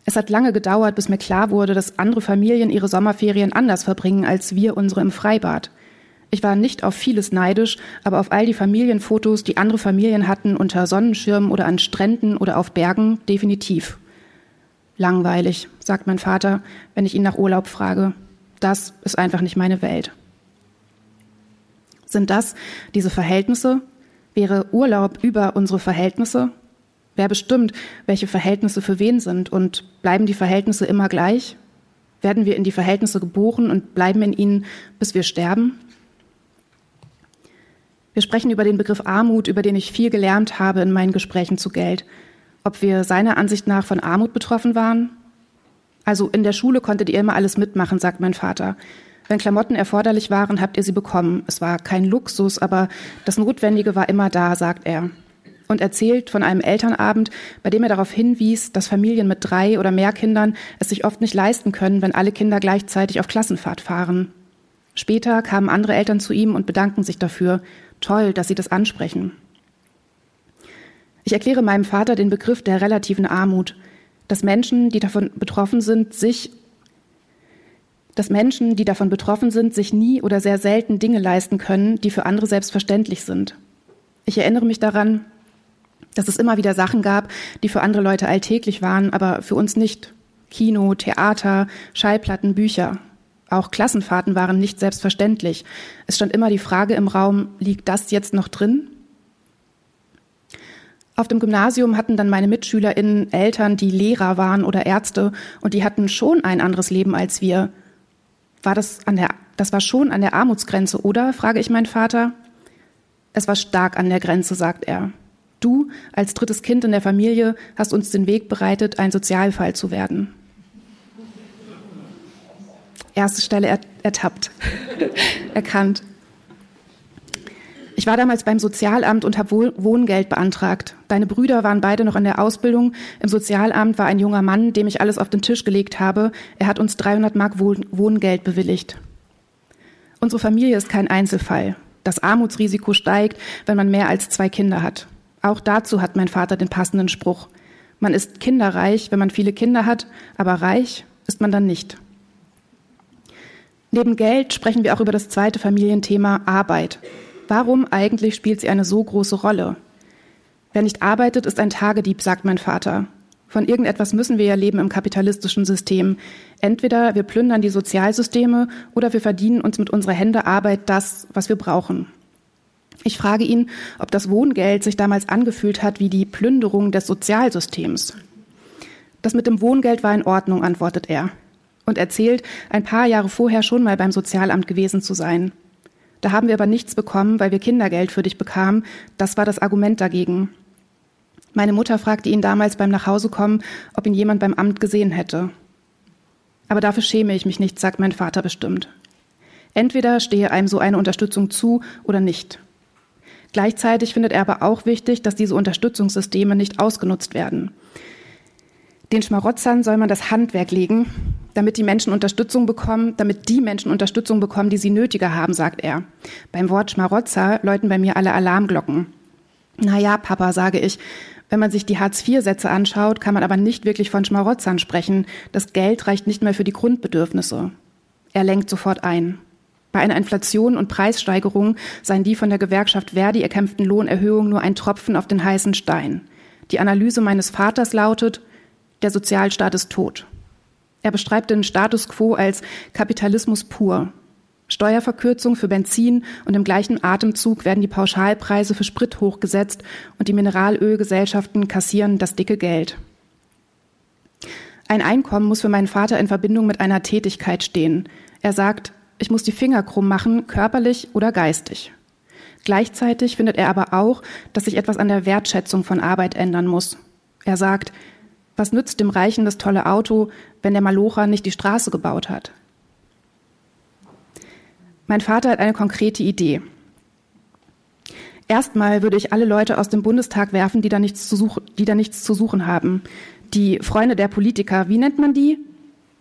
Es hat lange gedauert, bis mir klar wurde, dass andere Familien ihre Sommerferien anders verbringen als wir unsere im Freibad. Ich war nicht auf vieles neidisch, aber auf all die Familienfotos, die andere Familien hatten, unter Sonnenschirmen oder an Stränden oder auf Bergen, definitiv. Langweilig, sagt mein Vater, wenn ich ihn nach Urlaub frage. Das ist einfach nicht meine Welt. Sind das diese Verhältnisse? Wäre Urlaub über unsere Verhältnisse? Wer bestimmt, welche Verhältnisse für wen sind und bleiben die Verhältnisse immer gleich? Werden wir in die Verhältnisse geboren und bleiben in ihnen, bis wir sterben? Wir sprechen über den Begriff Armut, über den ich viel gelernt habe in meinen Gesprächen zu Geld. Ob wir seiner Ansicht nach von Armut betroffen waren? Also in der Schule konntet ihr immer alles mitmachen, sagt mein Vater. Wenn Klamotten erforderlich waren, habt ihr sie bekommen. Es war kein Luxus, aber das Notwendige war immer da, sagt er und erzählt von einem Elternabend, bei dem er darauf hinwies, dass Familien mit drei oder mehr Kindern es sich oft nicht leisten können, wenn alle Kinder gleichzeitig auf Klassenfahrt fahren. Später kamen andere Eltern zu ihm und bedanken sich dafür. Toll, dass sie das ansprechen. Ich erkläre meinem Vater den Begriff der relativen Armut, dass Menschen, die davon betroffen sind, sich dass Menschen, die davon betroffen sind, sich nie oder sehr selten Dinge leisten können, die für andere selbstverständlich sind. Ich erinnere mich daran, dass es immer wieder Sachen gab, die für andere Leute alltäglich waren, aber für uns nicht. Kino, Theater, Schallplatten, Bücher. Auch Klassenfahrten waren nicht selbstverständlich. Es stand immer die Frage im Raum, liegt das jetzt noch drin? Auf dem Gymnasium hatten dann meine MitschülerInnen Eltern, die Lehrer waren oder Ärzte und die hatten schon ein anderes Leben als wir. War das an der, das war schon an der Armutsgrenze, oder? frage ich meinen Vater. Es war stark an der Grenze, sagt er. Du als drittes Kind in der Familie hast uns den Weg bereitet, ein Sozialfall zu werden. Erste Stelle ertappt, *laughs* erkannt. Ich war damals beim Sozialamt und habe Wohngeld beantragt. Deine Brüder waren beide noch in der Ausbildung. Im Sozialamt war ein junger Mann, dem ich alles auf den Tisch gelegt habe. Er hat uns 300 Mark Wohngeld bewilligt. Unsere Familie ist kein Einzelfall. Das Armutsrisiko steigt, wenn man mehr als zwei Kinder hat. Auch dazu hat mein Vater den passenden Spruch. Man ist kinderreich, wenn man viele Kinder hat, aber reich ist man dann nicht. Neben Geld sprechen wir auch über das zweite Familienthema Arbeit. Warum eigentlich spielt sie eine so große Rolle? Wer nicht arbeitet, ist ein Tagedieb, sagt mein Vater. Von irgendetwas müssen wir ja leben im kapitalistischen System. Entweder wir plündern die Sozialsysteme oder wir verdienen uns mit unserer Hände Arbeit das, was wir brauchen. Ich frage ihn, ob das Wohngeld sich damals angefühlt hat wie die Plünderung des Sozialsystems. Das mit dem Wohngeld war in Ordnung, antwortet er und erzählt, ein paar Jahre vorher schon mal beim Sozialamt gewesen zu sein. Da haben wir aber nichts bekommen, weil wir Kindergeld für dich bekamen. Das war das Argument dagegen. Meine Mutter fragte ihn damals beim Nachhausekommen, ob ihn jemand beim Amt gesehen hätte. Aber dafür schäme ich mich nicht, sagt mein Vater bestimmt. Entweder stehe einem so eine Unterstützung zu oder nicht. Gleichzeitig findet er aber auch wichtig, dass diese Unterstützungssysteme nicht ausgenutzt werden. Den Schmarotzern soll man das Handwerk legen, damit die Menschen Unterstützung bekommen, damit die Menschen Unterstützung bekommen, die sie nötiger haben, sagt er. Beim Wort Schmarotzer läuten bei mir alle Alarmglocken. Na ja, Papa, sage ich. Wenn man sich die Hartz-IV-Sätze anschaut, kann man aber nicht wirklich von Schmarotzern sprechen. Das Geld reicht nicht mehr für die Grundbedürfnisse. Er lenkt sofort ein. Bei einer Inflation und Preissteigerung seien die von der Gewerkschaft Verdi erkämpften Lohnerhöhungen nur ein Tropfen auf den heißen Stein. Die Analyse meines Vaters lautet, der Sozialstaat ist tot. Er beschreibt den Status quo als Kapitalismus pur. Steuerverkürzung für Benzin und im gleichen Atemzug werden die Pauschalpreise für Sprit hochgesetzt und die Mineralölgesellschaften kassieren das dicke Geld. Ein Einkommen muss für meinen Vater in Verbindung mit einer Tätigkeit stehen. Er sagt, ich muss die Finger krumm machen, körperlich oder geistig. Gleichzeitig findet er aber auch, dass sich etwas an der Wertschätzung von Arbeit ändern muss. Er sagt, was nützt dem Reichen das tolle Auto, wenn der Malocher nicht die Straße gebaut hat? Mein Vater hat eine konkrete Idee. Erstmal würde ich alle Leute aus dem Bundestag werfen, die da nichts zu, such die da nichts zu suchen haben. Die Freunde der Politiker, wie nennt man die?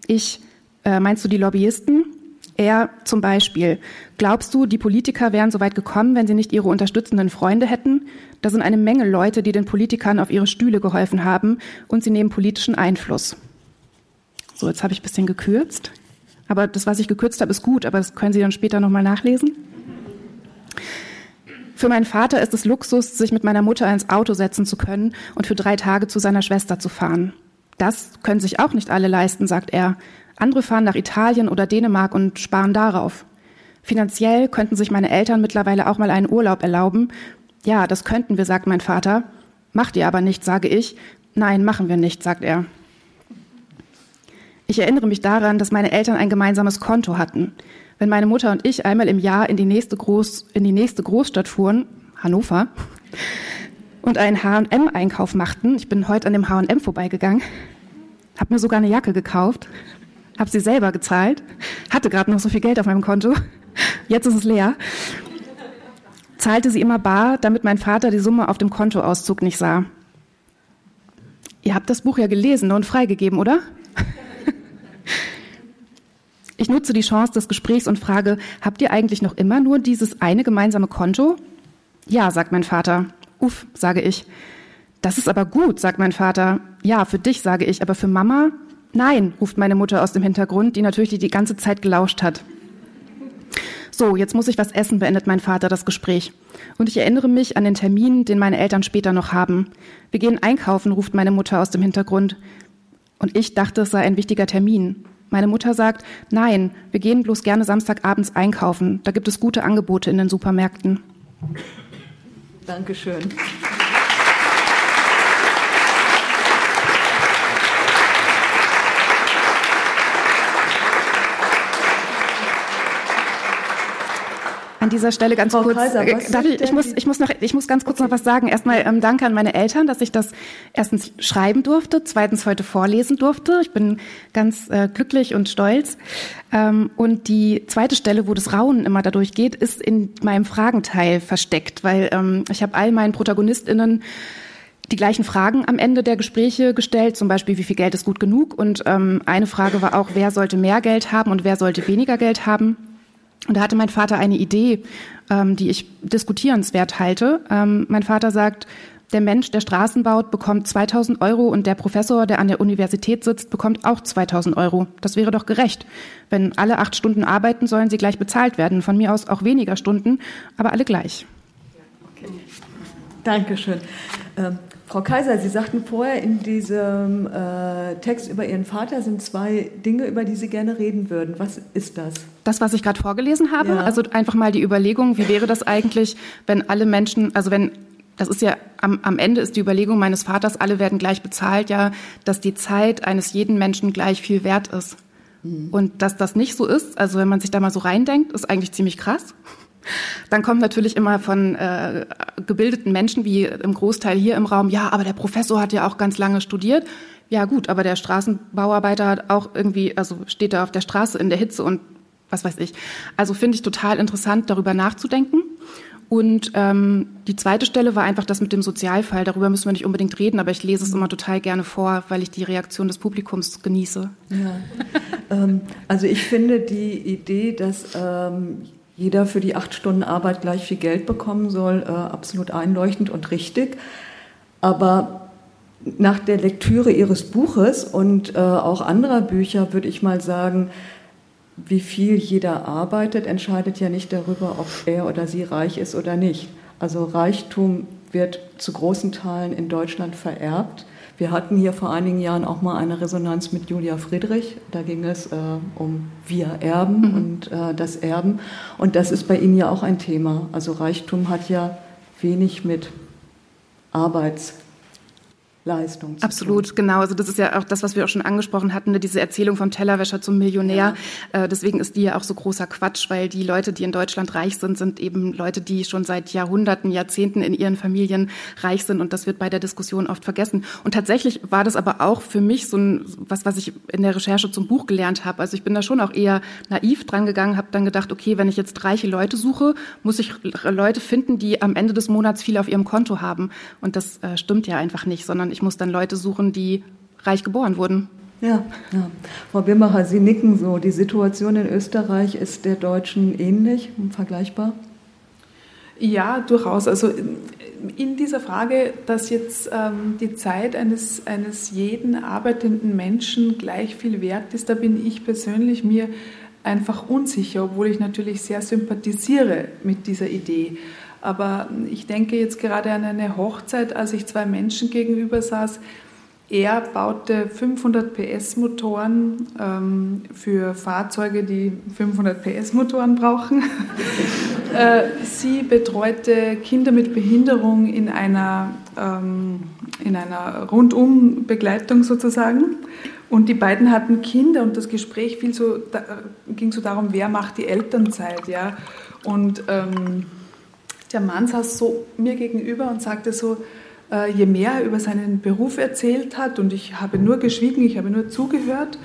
Ich, äh, meinst du die Lobbyisten? Er zum Beispiel. Glaubst du, die Politiker wären so weit gekommen, wenn sie nicht ihre unterstützenden Freunde hätten? Da sind eine Menge Leute, die den Politikern auf ihre Stühle geholfen haben und sie nehmen politischen Einfluss. So, jetzt habe ich ein bisschen gekürzt. Aber das, was ich gekürzt habe, ist gut, aber das können Sie dann später nochmal nachlesen. Für meinen Vater ist es Luxus, sich mit meiner Mutter ins Auto setzen zu können und für drei Tage zu seiner Schwester zu fahren. Das können sich auch nicht alle leisten, sagt er. Andere fahren nach Italien oder Dänemark und sparen darauf. Finanziell könnten sich meine Eltern mittlerweile auch mal einen Urlaub erlauben. Ja, das könnten wir, sagt mein Vater. Macht ihr aber nicht, sage ich. Nein, machen wir nicht, sagt er. Ich erinnere mich daran, dass meine Eltern ein gemeinsames Konto hatten. Wenn meine Mutter und ich einmal im Jahr in die nächste, Groß, in die nächste Großstadt fuhren, Hannover, und einen H&M-Einkauf machten, ich bin heute an dem H&M vorbeigegangen, habe mir sogar eine Jacke gekauft, habe sie selber gezahlt, hatte gerade noch so viel Geld auf meinem Konto, jetzt ist es leer, zahlte sie immer bar, damit mein Vater die Summe auf dem Kontoauszug nicht sah. Ihr habt das Buch ja gelesen und freigegeben, oder? Ich nutze die Chance des Gesprächs und frage, habt ihr eigentlich noch immer nur dieses eine gemeinsame Konto? Ja, sagt mein Vater. Uff, sage ich. Das ist aber gut, sagt mein Vater. Ja, für dich, sage ich, aber für Mama? Nein, ruft meine Mutter aus dem Hintergrund, die natürlich die, ganze Zeit gelauscht hat. So, jetzt muss ich was essen, beendet mein Vater das Gespräch. Und ich erinnere mich an den Termin, den meine Eltern später noch haben. Wir gehen einkaufen, ruft meine Mutter aus dem Hintergrund. Und ich dachte, es sei ein wichtiger Termin. Meine Mutter sagt, nein, wir gehen bloß gerne Samstagabends einkaufen. Da gibt es gute Angebote in den Supermärkten. Dankeschön. An dieser Stelle ganz Frau kurz. Kaiser, äh, darf ich, ich, muss, ich, muss noch, ich muss ganz kurz noch was sagen. Erstmal ähm, danke an meine Eltern, dass ich das erstens schreiben durfte, zweitens heute vorlesen durfte. Ich bin ganz äh, glücklich und stolz. Ähm, und die zweite Stelle, wo das Raunen immer dadurch geht, ist in meinem Fragenteil versteckt, weil ähm, ich habe all meinen ProtagonistInnen die gleichen Fragen am Ende der Gespräche gestellt, zum Beispiel, wie viel Geld ist gut genug? Und ähm, eine Frage war auch, wer sollte mehr Geld haben und wer sollte weniger Geld haben? Und da hatte mein Vater eine Idee, ähm, die ich diskutierenswert halte. Ähm, mein Vater sagt, der Mensch, der Straßen baut, bekommt 2000 Euro und der Professor, der an der Universität sitzt, bekommt auch 2000 Euro. Das wäre doch gerecht. Wenn alle acht Stunden arbeiten, sollen sie gleich bezahlt werden. Von mir aus auch weniger Stunden, aber alle gleich. Dankeschön. Ähm, Frau Kaiser, Sie sagten vorher, in diesem äh, Text über Ihren Vater sind zwei Dinge, über die Sie gerne reden würden. Was ist das? Das, was ich gerade vorgelesen habe, ja. also einfach mal die Überlegung, wie wäre das eigentlich, wenn alle Menschen, also wenn das ist ja am, am Ende ist die Überlegung meines Vaters, alle werden gleich bezahlt, ja, dass die Zeit eines jeden Menschen gleich viel wert ist. Mhm. Und dass das nicht so ist, also wenn man sich da mal so reindenkt, ist eigentlich ziemlich krass. Dann kommt natürlich immer von äh, gebildeten Menschen, wie im Großteil hier im Raum, ja, aber der Professor hat ja auch ganz lange studiert. Ja gut, aber der Straßenbauarbeiter hat auch irgendwie, also steht da auf der Straße in der Hitze und was weiß ich. Also finde ich total interessant, darüber nachzudenken. Und ähm, die zweite Stelle war einfach das mit dem Sozialfall. Darüber müssen wir nicht unbedingt reden, aber ich lese es immer total gerne vor, weil ich die Reaktion des Publikums genieße. Ja. ähm, also ich finde die Idee, dass ähm, jeder für die acht Stunden Arbeit gleich viel Geld bekommen soll, äh, absolut einleuchtend und richtig. Aber nach der Lektüre Ihres Buches und äh, auch anderer Bücher würde ich mal sagen, wie viel jeder arbeitet, entscheidet ja nicht darüber, ob er oder sie reich ist oder nicht. Also Reichtum wird zu großen Teilen in Deutschland vererbt. Wir hatten hier vor einigen Jahren auch mal eine Resonanz mit Julia Friedrich. Da ging es äh, um wir erben mhm. und äh, das Erben. Und das ist bei Ihnen ja auch ein Thema. Also Reichtum hat ja wenig mit Arbeits Leistung. Absolut, tun. genau. Also das ist ja auch das, was wir auch schon angesprochen hatten, ne? diese Erzählung vom Tellerwäscher zum Millionär. Ja. Äh, deswegen ist die ja auch so großer Quatsch, weil die Leute, die in Deutschland reich sind, sind eben Leute, die schon seit Jahrhunderten, Jahrzehnten in ihren Familien reich sind und das wird bei der Diskussion oft vergessen. Und tatsächlich war das aber auch für mich so ein, was, was ich in der Recherche zum Buch gelernt habe. Also ich bin da schon auch eher naiv dran gegangen, habe dann gedacht, okay, wenn ich jetzt reiche Leute suche, muss ich Leute finden, die am Ende des Monats viel auf ihrem Konto haben. Und das äh, stimmt ja einfach nicht, sondern ich muss dann Leute suchen, die reich geboren wurden. Ja, ja. Frau Bimbacher, Sie nicken so. Die Situation in Österreich ist der deutschen ähnlich und vergleichbar? Ja, durchaus. Also in dieser Frage, dass jetzt ähm, die Zeit eines, eines jeden arbeitenden Menschen gleich viel wert ist, da bin ich persönlich mir einfach unsicher, obwohl ich natürlich sehr sympathisiere mit dieser Idee. Aber ich denke jetzt gerade an eine Hochzeit, als ich zwei Menschen gegenüber saß. Er baute 500 PS-Motoren ähm, für Fahrzeuge, die 500 PS-Motoren brauchen. *laughs* äh, sie betreute Kinder mit Behinderung in einer, ähm, in einer Rundum-Begleitung sozusagen. Und die beiden hatten Kinder und das Gespräch so, da, ging so darum, wer macht die Elternzeit. Ja? Und ähm, der Mann saß so mir gegenüber und sagte so, äh, je mehr er über seinen Beruf erzählt hat und ich habe nur geschwiegen, ich habe nur zugehört,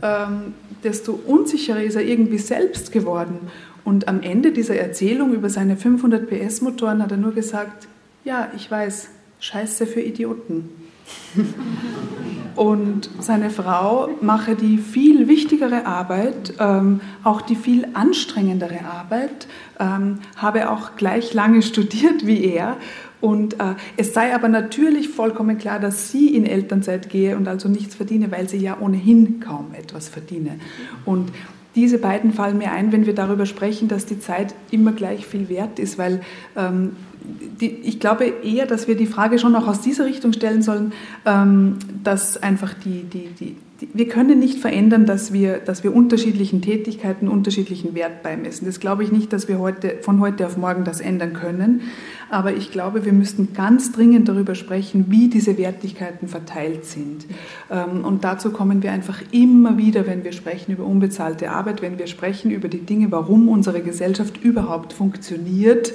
ähm, desto unsicherer ist er irgendwie selbst geworden. Und am Ende dieser Erzählung über seine 500 PS-Motoren hat er nur gesagt, ja, ich weiß, scheiße für Idioten. *laughs* Und seine Frau mache die viel wichtigere Arbeit, ähm, auch die viel anstrengendere Arbeit, ähm, habe auch gleich lange *laughs* studiert wie er. Und äh, es sei aber natürlich vollkommen klar, dass sie in Elternzeit gehe und also nichts verdiene, weil sie ja ohnehin kaum etwas verdiene. Und diese beiden fallen mir ein, wenn wir darüber sprechen, dass die Zeit immer gleich viel wert ist, weil ähm, die, ich glaube eher, dass wir die Frage schon auch aus dieser Richtung stellen sollen, ähm, dass einfach die, die, die, die, wir können nicht verändern, dass wir, dass wir unterschiedlichen Tätigkeiten unterschiedlichen Wert beimessen. Das glaube ich nicht, dass wir heute, von heute auf morgen das ändern können. Aber ich glaube, wir müssten ganz dringend darüber sprechen, wie diese Wertigkeiten verteilt sind. Ähm, und dazu kommen wir einfach immer wieder, wenn wir sprechen über unbezahlte Arbeit, wenn wir sprechen über die Dinge, warum unsere Gesellschaft überhaupt funktioniert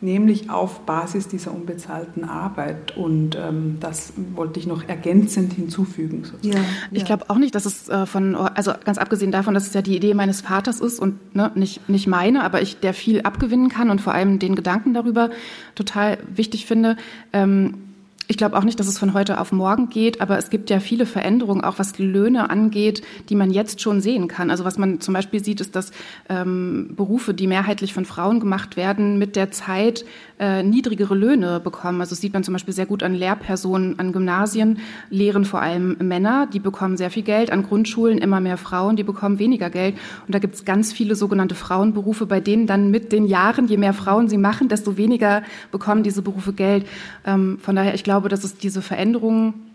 nämlich auf Basis dieser unbezahlten Arbeit. Und ähm, das wollte ich noch ergänzend hinzufügen. Ja, ich ja. glaube auch nicht, dass es äh, von, also ganz abgesehen davon, dass es ja die Idee meines Vaters ist und ne, nicht, nicht meine, aber ich der viel abgewinnen kann und vor allem den Gedanken darüber total wichtig finde. Ähm, ich glaube auch nicht, dass es von heute auf morgen geht, aber es gibt ja viele Veränderungen, auch was Löhne angeht, die man jetzt schon sehen kann. Also was man zum Beispiel sieht, ist, dass ähm, Berufe, die mehrheitlich von Frauen gemacht werden, mit der Zeit äh, niedrigere Löhne bekommen. Also sieht man zum Beispiel sehr gut an Lehrpersonen an Gymnasien, lehren vor allem Männer, die bekommen sehr viel Geld, an Grundschulen immer mehr Frauen, die bekommen weniger Geld. Und da gibt es ganz viele sogenannte Frauenberufe, bei denen dann mit den Jahren, je mehr Frauen sie machen, desto weniger bekommen diese Berufe Geld. Ähm, von daher, ich glaube, dass es diese Veränderungen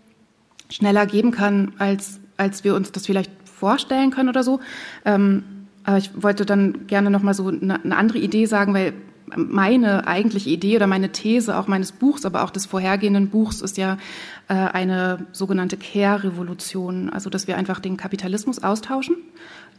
schneller geben kann, als, als wir uns das vielleicht vorstellen können oder so. Ähm, aber ich wollte dann gerne noch mal so eine, eine andere Idee sagen, weil meine eigentliche Idee oder meine These auch meines Buchs, aber auch des vorhergehenden Buchs ist ja äh, eine sogenannte Care-Revolution. Also, dass wir einfach den Kapitalismus austauschen.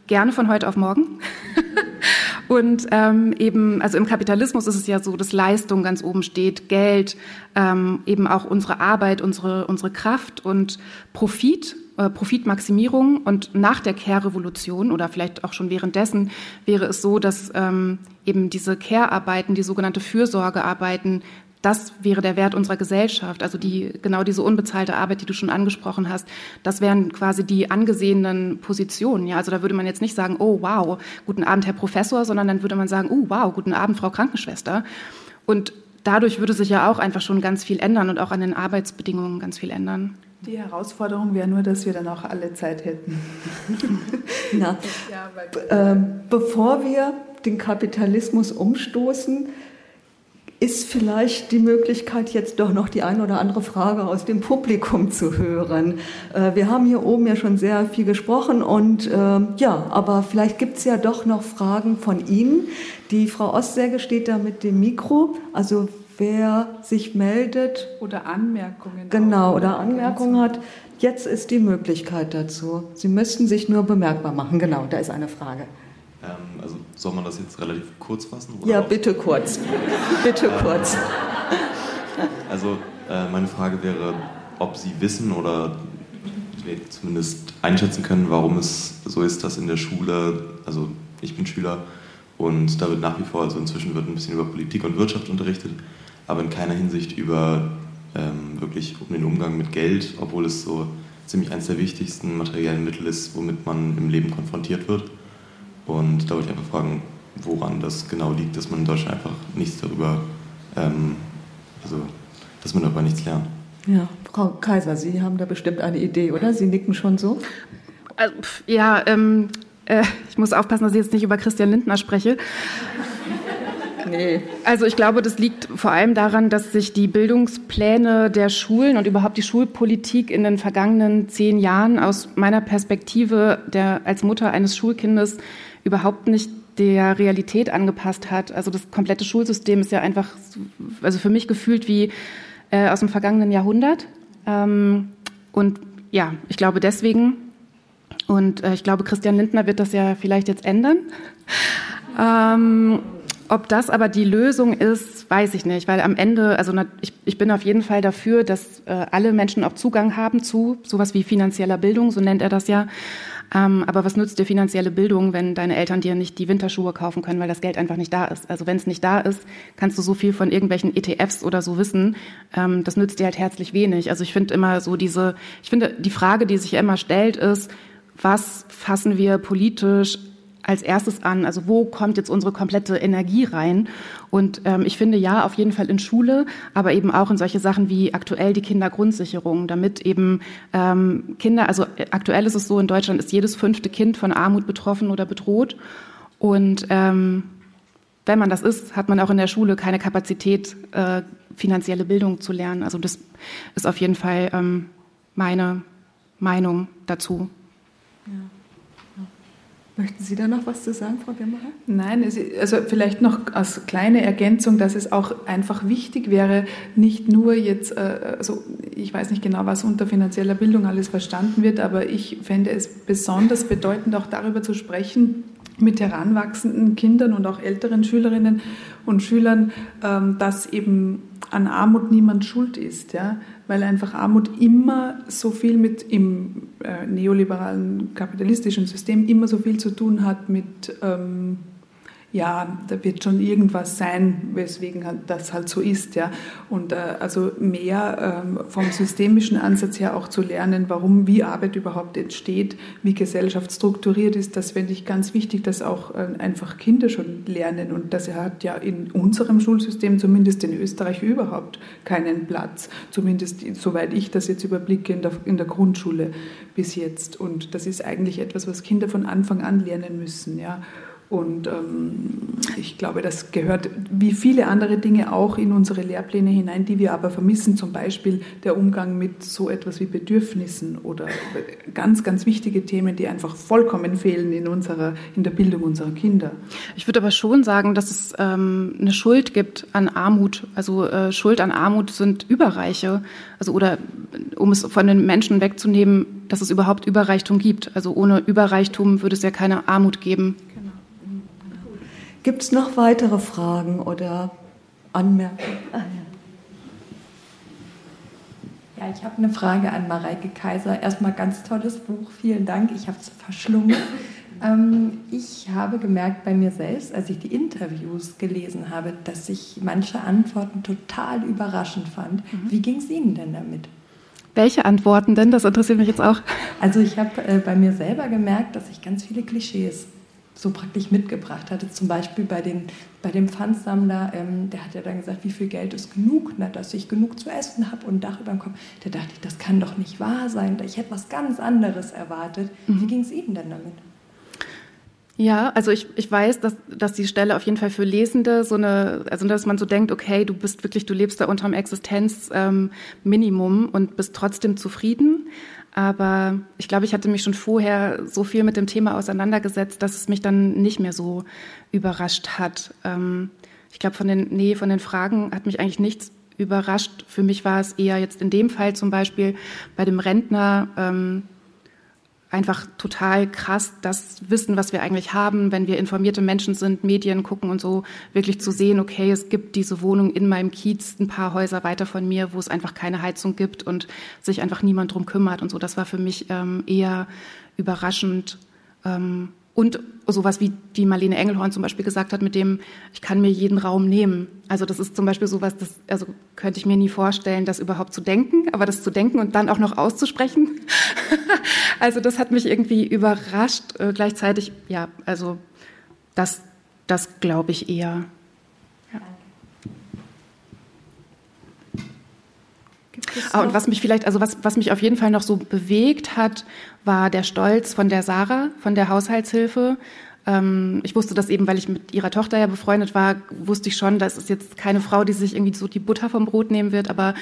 Gerne von heute auf morgen. *laughs* und ähm, eben, also im Kapitalismus ist es ja so, dass Leistung ganz oben steht, Geld, ähm, eben auch unsere Arbeit, unsere, unsere Kraft und Profit äh, Profitmaximierung. Und nach der Care-Revolution oder vielleicht auch schon währenddessen wäre es so, dass ähm, eben diese Care-Arbeiten, die sogenannte Fürsorgearbeiten, das wäre der Wert unserer Gesellschaft. Also die, genau diese unbezahlte Arbeit, die du schon angesprochen hast, das wären quasi die angesehenen Positionen. Ja, also da würde man jetzt nicht sagen, oh wow, guten Abend, Herr Professor, sondern dann würde man sagen, oh wow, guten Abend, Frau Krankenschwester. Und dadurch würde sich ja auch einfach schon ganz viel ändern und auch an den Arbeitsbedingungen ganz viel ändern. Die Herausforderung wäre nur, dass wir dann auch alle Zeit hätten. *laughs* Na, äh, bevor wir den Kapitalismus umstoßen, ist vielleicht die Möglichkeit, jetzt doch noch die eine oder andere Frage aus dem Publikum zu hören. Äh, wir haben hier oben ja schon sehr viel gesprochen und äh, ja, aber vielleicht gibt es ja doch noch Fragen von Ihnen. Die Frau Ostsäge steht da mit dem Mikro. Also wer sich meldet. Oder Anmerkungen. Genau, oder Anmerkungen hat. Jetzt ist die Möglichkeit dazu. Sie müssten sich nur bemerkbar machen. Genau, da ist eine Frage. Ähm, also soll man das jetzt relativ kurz fassen? ja, bitte kurz. bitte ähm, kurz. Also äh, meine Frage wäre, ob Sie wissen oder zumindest einschätzen können, warum es so ist, dass in der Schule, also ich bin Schüler und da wird nach wie vor, also inzwischen wird ein bisschen über Politik und Wirtschaft unterrichtet, aber in keiner Hinsicht über ähm, wirklich um den Umgang mit Geld, obwohl es so ziemlich eines der wichtigsten materiellen Mittel ist, womit man im Leben konfrontiert wird. Und da wollte ich einfach fragen, woran das genau liegt, dass man in Deutschland einfach nichts darüber ähm, Also, dass man aber nichts lernt. Ja, Frau Kaiser, Sie haben da bestimmt eine Idee, oder? Sie nicken schon so. Also, ja, ähm, äh, ich muss aufpassen, dass ich jetzt nicht über Christian Lindner spreche. Nee. Also ich glaube, das liegt vor allem daran, dass sich die Bildungspläne der Schulen und überhaupt die Schulpolitik in den vergangenen zehn Jahren aus meiner Perspektive der, als Mutter eines Schulkindes überhaupt nicht der Realität angepasst hat. Also das komplette Schulsystem ist ja einfach, also für mich gefühlt wie äh, aus dem vergangenen Jahrhundert. Ähm, und ja, ich glaube deswegen, und äh, ich glaube, Christian Lindner wird das ja vielleicht jetzt ändern. Ähm, ob das aber die Lösung ist, weiß ich nicht, weil am Ende, also ich, ich bin auf jeden Fall dafür, dass äh, alle Menschen auch Zugang haben zu sowas wie finanzieller Bildung, so nennt er das ja. Ähm, aber was nützt dir finanzielle Bildung, wenn deine Eltern dir nicht die Winterschuhe kaufen können, weil das Geld einfach nicht da ist? Also wenn es nicht da ist, kannst du so viel von irgendwelchen ETFs oder so wissen. Ähm, das nützt dir halt herzlich wenig. Also ich finde immer so diese, ich finde die Frage, die sich immer stellt, ist, was fassen wir politisch als erstes an? Also wo kommt jetzt unsere komplette Energie rein? Und ähm, ich finde ja, auf jeden Fall in Schule, aber eben auch in solche Sachen wie aktuell die Kindergrundsicherung, damit eben ähm, Kinder, also äh, aktuell ist es so, in Deutschland ist jedes fünfte Kind von Armut betroffen oder bedroht. Und ähm, wenn man das ist, hat man auch in der Schule keine Kapazität, äh, finanzielle Bildung zu lernen. Also das ist auf jeden Fall ähm, meine Meinung dazu. Ja. Möchten Sie da noch was zu sagen, Frau Wimmerer? Nein, also vielleicht noch als kleine Ergänzung, dass es auch einfach wichtig wäre, nicht nur jetzt, äh, also ich weiß nicht genau, was unter finanzieller Bildung alles verstanden wird, aber ich fände es besonders bedeutend, auch darüber zu sprechen, mit heranwachsenden Kindern und auch älteren Schülerinnen und Schülern, ähm, dass eben an Armut niemand schuld ist, ja, weil einfach Armut immer so viel mit im äh, neoliberalen kapitalistischen System immer so viel zu tun hat mit ähm, ja, da wird schon irgendwas sein, weswegen das halt so ist. Ja. Und äh, also mehr ähm, vom systemischen Ansatz her auch zu lernen, warum, wie Arbeit überhaupt entsteht, wie Gesellschaft strukturiert ist, das finde ich ganz wichtig, dass auch äh, einfach Kinder schon lernen. Und das hat ja in unserem Schulsystem, zumindest in Österreich, überhaupt keinen Platz. Zumindest soweit ich das jetzt überblicke in der, in der Grundschule bis jetzt. Und das ist eigentlich etwas, was Kinder von Anfang an lernen müssen. Ja. Und ähm, ich glaube, das gehört wie viele andere Dinge auch in unsere Lehrpläne hinein, die wir aber vermissen, zum Beispiel der Umgang mit so etwas wie Bedürfnissen oder ganz, ganz wichtige Themen, die einfach vollkommen fehlen in, unserer, in der Bildung unserer Kinder. Ich würde aber schon sagen, dass es ähm, eine Schuld gibt an Armut. Also äh, Schuld an Armut sind Überreiche. Also oder um es von den Menschen wegzunehmen, dass es überhaupt Überreichtum gibt. Also ohne Überreichtum würde es ja keine Armut geben. Gibt es noch weitere Fragen oder Anmerkungen? Ah, ja. ja, ich habe eine Frage an Mareike Kaiser. Erstmal ganz tolles Buch, vielen Dank. Ich habe es verschlungen. *laughs* Ähm, ich habe gemerkt bei mir selbst, als ich die Interviews gelesen habe, dass ich manche Antworten total überraschend fand. Mhm. Wie ging es Ihnen denn damit? Welche Antworten denn? Das interessiert mich jetzt auch. Also ich habe äh, bei mir selber gemerkt, dass ich ganz viele Klischees so praktisch mitgebracht hatte. Zum Beispiel bei, den, bei dem Pfandsammler, ähm, der hat ja dann gesagt, wie viel Geld ist genug, na, dass ich genug zu essen habe und ein Dach über dem Kopf. Da dachte ich, das kann doch nicht wahr sein. Ich hätte was ganz anderes erwartet. Mhm. Wie ging es Ihnen denn damit? Ja, also ich, ich weiß, dass, dass die Stelle auf jeden Fall für Lesende so eine, also dass man so denkt, okay, du bist wirklich, du lebst da unter dem Existenzminimum ähm, und bist trotzdem zufrieden. Aber ich glaube, ich hatte mich schon vorher so viel mit dem Thema auseinandergesetzt, dass es mich dann nicht mehr so überrascht hat. Ähm, ich glaube, von den, nee, von den Fragen hat mich eigentlich nichts überrascht. Für mich war es eher jetzt in dem Fall zum Beispiel bei dem Rentner, ähm, einfach total krass, das Wissen, was wir eigentlich haben, wenn wir informierte Menschen sind, Medien gucken und so, wirklich zu sehen, okay, es gibt diese Wohnung in meinem Kiez, ein paar Häuser weiter von mir, wo es einfach keine Heizung gibt und sich einfach niemand drum kümmert und so. Das war für mich ähm, eher überraschend. Ähm, und sowas wie die Marlene Engelhorn zum Beispiel gesagt hat, mit dem, ich kann mir jeden Raum nehmen. Also das ist zum Beispiel sowas, das also könnte ich mir nie vorstellen, das überhaupt zu denken, aber das zu denken und dann auch noch auszusprechen. *laughs* also das hat mich irgendwie überrascht. Äh, gleichzeitig, ja, also das, das glaube ich eher. Ah, und was mich vielleicht, also was, was mich auf jeden Fall noch so bewegt hat, war der Stolz von der Sarah, von der Haushaltshilfe. Ähm, ich wusste das eben, weil ich mit ihrer Tochter ja befreundet war, wusste ich schon, das ist jetzt keine Frau, die sich irgendwie so die Butter vom Brot nehmen wird, aber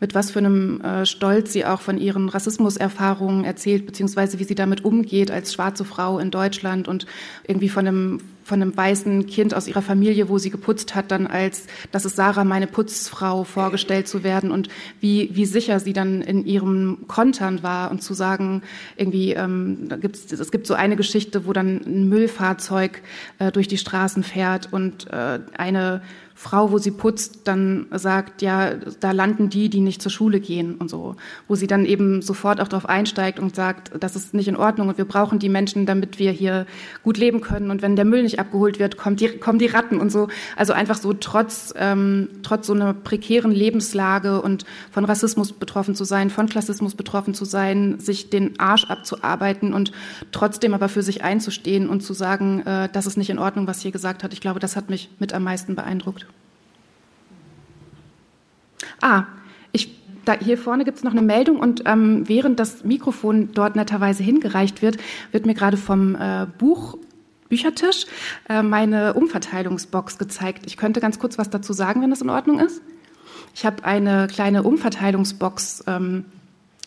mit was für einem äh, Stolz sie auch von ihren Rassismuserfahrungen erzählt, beziehungsweise wie sie damit umgeht als schwarze Frau in Deutschland und irgendwie von einem von einem weißen Kind aus ihrer Familie, wo sie geputzt hat, dann als, das ist Sarah, meine Putzfrau, vorgestellt zu werden und wie, wie sicher sie dann in ihrem Kontern war und zu sagen, irgendwie, ähm, da gibt's, es gibt so eine Geschichte, wo dann ein Müllfahrzeug äh, durch die Straßen fährt und äh, eine Frau, wo sie putzt, dann sagt, ja, da landen die, die nicht zur Schule gehen und so. Wo sie dann eben sofort auch darauf einsteigt und sagt, das ist nicht in Ordnung und wir brauchen die Menschen, damit wir hier gut leben können. Und wenn der Müll nicht abgeholt wird, kommt die, kommen die Ratten und so. Also einfach so trotz, ähm, trotz so einer prekären Lebenslage und von Rassismus betroffen zu sein, von Klassismus betroffen zu sein, sich den Arsch abzuarbeiten und trotzdem aber für sich einzustehen und zu sagen, äh, das ist nicht in Ordnung, was hier gesagt hat. Ich glaube, das hat mich mit am meisten beeindruckt. Ah, ich, da, hier vorne gibt es noch eine Meldung und ähm, während das Mikrofon dort netterweise hingereicht wird, wird mir gerade vom äh, Buch Büchertisch äh, meine Umverteilungsbox gezeigt. Ich könnte ganz kurz was dazu sagen, wenn das in Ordnung ist. Ich habe eine kleine Umverteilungsbox ähm,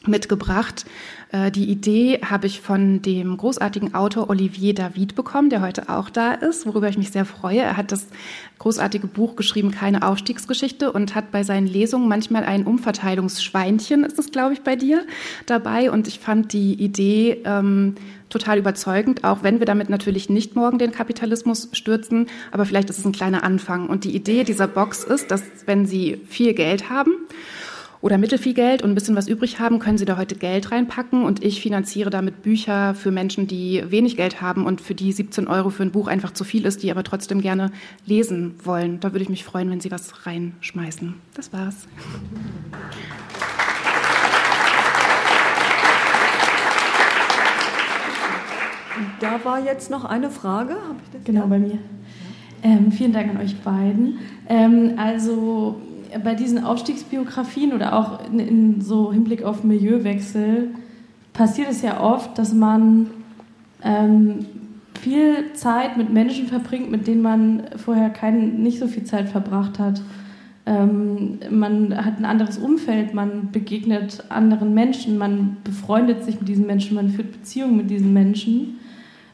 mitgebracht. Äh, die Idee habe ich von dem großartigen Autor Olivier David bekommen, der heute auch da ist, worüber ich mich sehr freue. Er hat das großartige Buch geschrieben, Keine Aufstiegsgeschichte, und hat bei seinen Lesungen manchmal ein Umverteilungsschweinchen, ist es, glaube ich, bei dir, dabei. Und ich fand die Idee ähm, total überzeugend, auch wenn wir damit natürlich nicht morgen den Kapitalismus stürzen, aber vielleicht ist es ein kleiner Anfang. Und die Idee dieser Box ist, dass wenn Sie viel Geld haben, oder mittelfiel Geld und ein bisschen was übrig haben, können Sie da heute Geld reinpacken und ich finanziere damit Bücher für Menschen, die wenig Geld haben und für die 17 Euro für ein Buch einfach zu viel ist, die aber trotzdem gerne lesen wollen. Da würde ich mich freuen, wenn Sie was reinschmeißen. Das war's. Da war jetzt noch eine Frage. genau, bei mir. Ähm, vielen Dank an euch beiden. Ähm, also bei diesen Aufstiegsbiografien oder auch in, in, so Hinblick auf Milieuwechsel passiert es ja oft, dass man ähm, viel Zeit mit Menschen verbringt, mit denen man vorher kein, nicht so viel Zeit verbracht hat. Ähm, man hat ein anderes Umfeld, man begegnet anderen Menschen, man befreundet sich mit diesen Menschen, man führt Beziehungen mit diesen Menschen.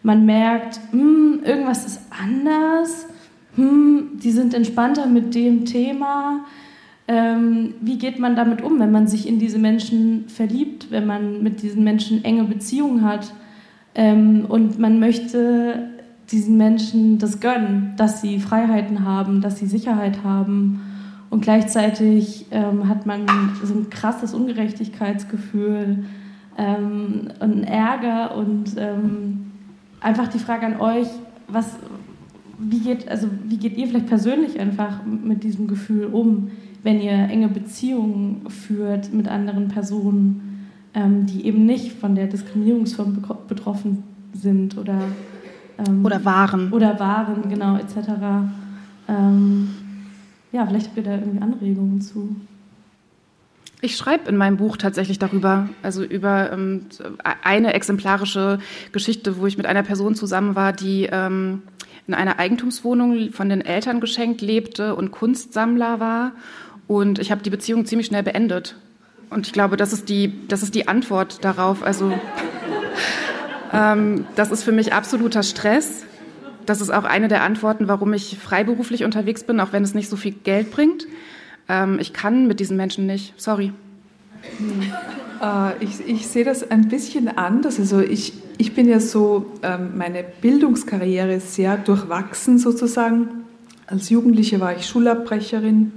Man merkt, hm, irgendwas ist anders, hm, die sind entspannter mit dem Thema ähm, wie geht man damit um, wenn man sich in diese Menschen verliebt, wenn man mit diesen Menschen enge Beziehungen hat ähm, und man möchte diesen Menschen das gönnen, dass sie Freiheiten haben, dass sie Sicherheit haben und gleichzeitig ähm, hat man so ein krasses Ungerechtigkeitsgefühl ähm, und Ärger und ähm, einfach die Frage an euch, was, wie geht, also wie geht ihr vielleicht persönlich einfach mit diesem Gefühl um? Wenn ihr enge Beziehungen führt mit anderen Personen, ähm, die eben nicht von der Diskriminierungsform betroffen sind oder ähm, oder waren oder waren genau etc. Ähm, ja, vielleicht habt ihr da irgendwie Anregungen zu. Ich schreibe in meinem Buch tatsächlich darüber, also über ähm, eine exemplarische Geschichte, wo ich mit einer Person zusammen war, die ähm, in einer Eigentumswohnung von den Eltern geschenkt lebte und Kunstsammler war und ich habe die Beziehung ziemlich schnell beendet. Und ich glaube, das ist die, das ist die Antwort darauf. Also *laughs* ähm, das ist für mich absoluter Stress. Das ist auch eine der Antworten, warum ich freiberuflich unterwegs bin, auch wenn es nicht so viel Geld bringt. Ähm, ich kann mit diesen Menschen nicht. Sorry. Äh, ich, ich, sehe das ein bisschen anders. Also ich, ich bin ja so, ähm, meine Bildungskarriere ist sehr durchwachsen sozusagen. Als Jugendliche war ich Schulabbrecherin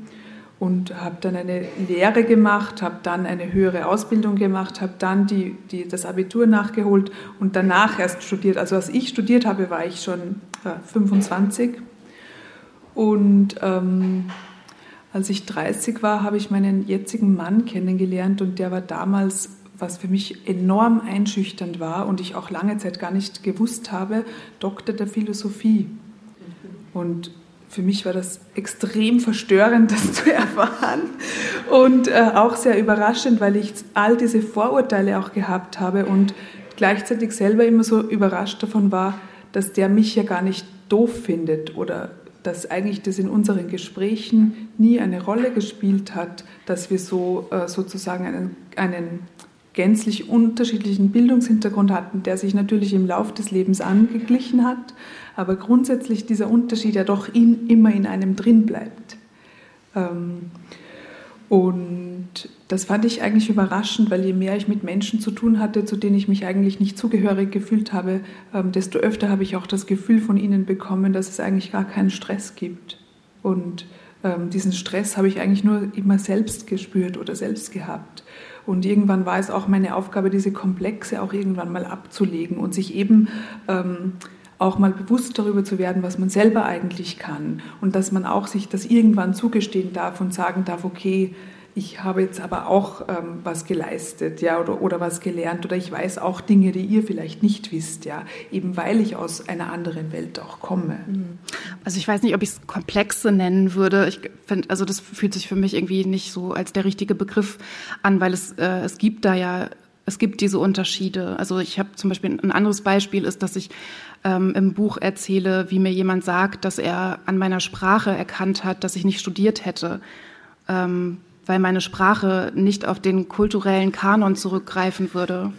und habe dann eine Lehre gemacht, habe dann eine höhere Ausbildung gemacht, habe dann die, die, das Abitur nachgeholt und danach erst studiert. Also als ich studiert habe, war ich schon äh, 25 und ähm, als ich 30 war, habe ich meinen jetzigen Mann kennengelernt und der war damals, was für mich enorm einschüchternd war und ich auch lange Zeit gar nicht gewusst habe, Doktor der Philosophie. Und für mich war das extrem verstörend, das zu erfahren. Und äh, auch sehr überraschend, weil ich all diese Vorurteile auch gehabt habe und gleichzeitig selber immer so überrascht davon war, dass der mich ja gar nicht doof findet oder dass eigentlich das in unseren Gesprächen nie eine Rolle gespielt hat, dass wir so äh, sozusagen einen, einen gänzlich unterschiedlichen Bildungshintergrund hatten, der sich natürlich im Laufe des Lebens angeglichen hat, aber grundsätzlich dieser Unterschied ja doch in, immer in einem drin bleibt. Ähm, und das fand ich eigentlich überraschend, weil je mehr ich mit Menschen zu tun hatte, zu denen ich mich eigentlich nicht zugehörig gefühlt habe, ähm, desto öfter habe ich auch das Gefühl von ihnen bekommen, dass es eigentlich gar keinen Stress gibt. Und ähm, diesen Stress habe ich eigentlich nur immer selbst gespürt oder selbst gehabt. Und irgendwann war es auch meine Aufgabe, diese Komplexe auch irgendwann mal abzulegen und sich eben ähm, auch mal bewusst darüber zu werden, was man selber eigentlich kann und dass man auch sich das irgendwann zugestehen darf und sagen darf, okay, ich habe jetzt aber auch ähm, was geleistet, ja, oder, oder was gelernt, oder ich weiß auch Dinge, die ihr vielleicht nicht wisst, ja, eben weil ich aus einer anderen Welt auch komme. Mhm. Also ich weiß nicht, ob ich es komplexe nennen würde. Ich finde, also das fühlt sich für mich irgendwie nicht so als der richtige Begriff an, weil es, äh, es gibt da ja es gibt diese Unterschiede. Also ich habe zum Beispiel ein anderes Beispiel ist, dass ich ähm, im Buch erzähle, wie mir jemand sagt, dass er an meiner Sprache erkannt hat, dass ich nicht studiert hätte. Ähm, weil meine Sprache nicht auf den kulturellen Kanon zurückgreifen würde.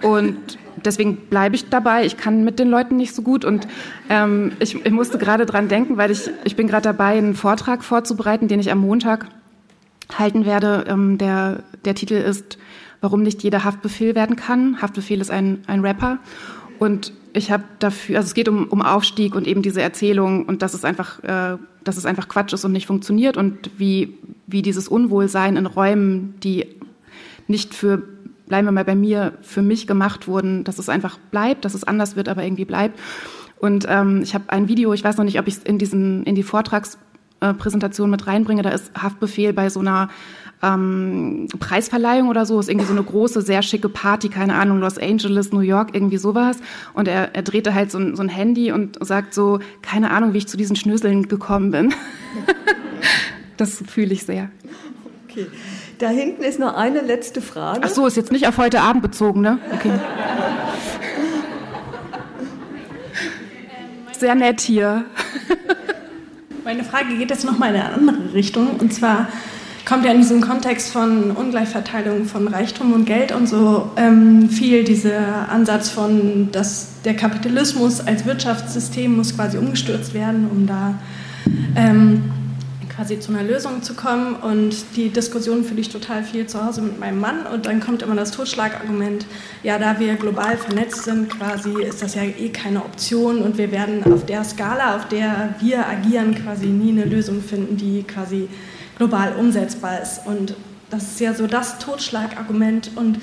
Und deswegen bleibe ich dabei. Ich kann mit den Leuten nicht so gut und ähm, ich, ich, musste gerade dran denken, weil ich, ich bin gerade dabei, einen Vortrag vorzubereiten, den ich am Montag halten werde. Ähm, der, der Titel ist Warum nicht jeder Haftbefehl werden kann. Haftbefehl ist ein, ein Rapper und ich habe dafür, also es geht um, um Aufstieg und eben diese Erzählung und dass es einfach, äh, dass es einfach Quatsch ist und nicht funktioniert und wie, wie dieses Unwohlsein in Räumen, die nicht für, bleiben wir mal bei mir, für mich gemacht wurden, dass es einfach bleibt, dass es anders wird, aber irgendwie bleibt. Und ähm, ich habe ein Video, ich weiß noch nicht, ob ich es in diesen, in die Vortragspräsentation mit reinbringe, da ist Haftbefehl bei so einer ähm, Preisverleihung oder so, ist irgendwie so eine große, sehr schicke Party, keine Ahnung, Los Angeles, New York, irgendwie sowas. Und er, er drehte halt so ein, so ein Handy und sagt so, keine Ahnung, wie ich zu diesen Schnöseln gekommen bin. *laughs* das fühle ich sehr. Okay. Da hinten ist noch eine letzte Frage. Ach so, ist jetzt nicht auf heute Abend bezogen, ne? Okay. *laughs* Sehr nett hier. Meine Frage geht jetzt nochmal in eine andere Richtung. Und zwar, kommt ja in diesem Kontext von Ungleichverteilung von Reichtum und Geld und so ähm, viel dieser Ansatz von, dass der Kapitalismus als Wirtschaftssystem muss quasi umgestürzt werden, um da ähm, quasi zu einer Lösung zu kommen. Und die Diskussion fühle ich total viel zu Hause mit meinem Mann. Und dann kommt immer das Totschlagargument, ja, da wir global vernetzt sind, quasi ist das ja eh keine Option und wir werden auf der Skala, auf der wir agieren, quasi nie eine Lösung finden, die quasi global umsetzbar ist. Und das ist ja so das Totschlagargument. Und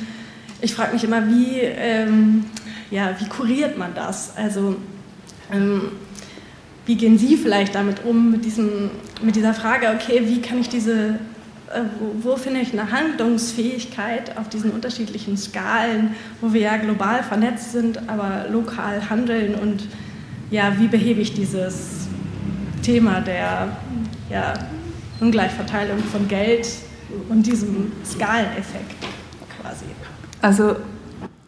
ich frage mich immer, wie, ähm, ja, wie kuriert man das? Also ähm, wie gehen Sie vielleicht damit um, mit, diesem, mit dieser Frage, okay, wie kann ich diese, äh, wo, wo, finde ich eine Handlungsfähigkeit auf diesen unterschiedlichen Skalen, wo wir ja global vernetzt sind, aber lokal handeln und ja, wie behebe ich dieses Thema der ja, Ungleichverteilung von Geld und diesem Skaleneffekt quasi. Also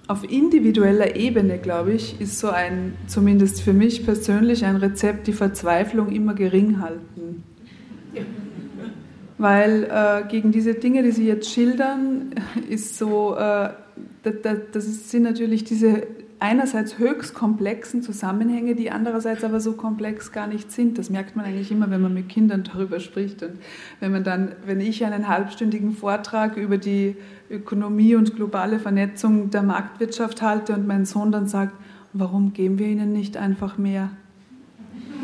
auf individueller Ebene, glaube ich, ist so ein, zumindest für mich persönlich, ein Rezept, die Verzweiflung immer gering halten. Weil äh, gegen diese Dinge, die Sie jetzt schildern, ist so, äh, das, das sind natürlich diese einerseits höchst komplexen Zusammenhänge, die andererseits aber so komplex gar nicht sind. Das merkt man eigentlich immer, wenn man mit Kindern darüber spricht. Und wenn man dann, wenn ich einen halbstündigen Vortrag über die Ökonomie und globale Vernetzung der Marktwirtschaft halte und mein Sohn dann sagt, warum geben wir ihnen nicht einfach mehr?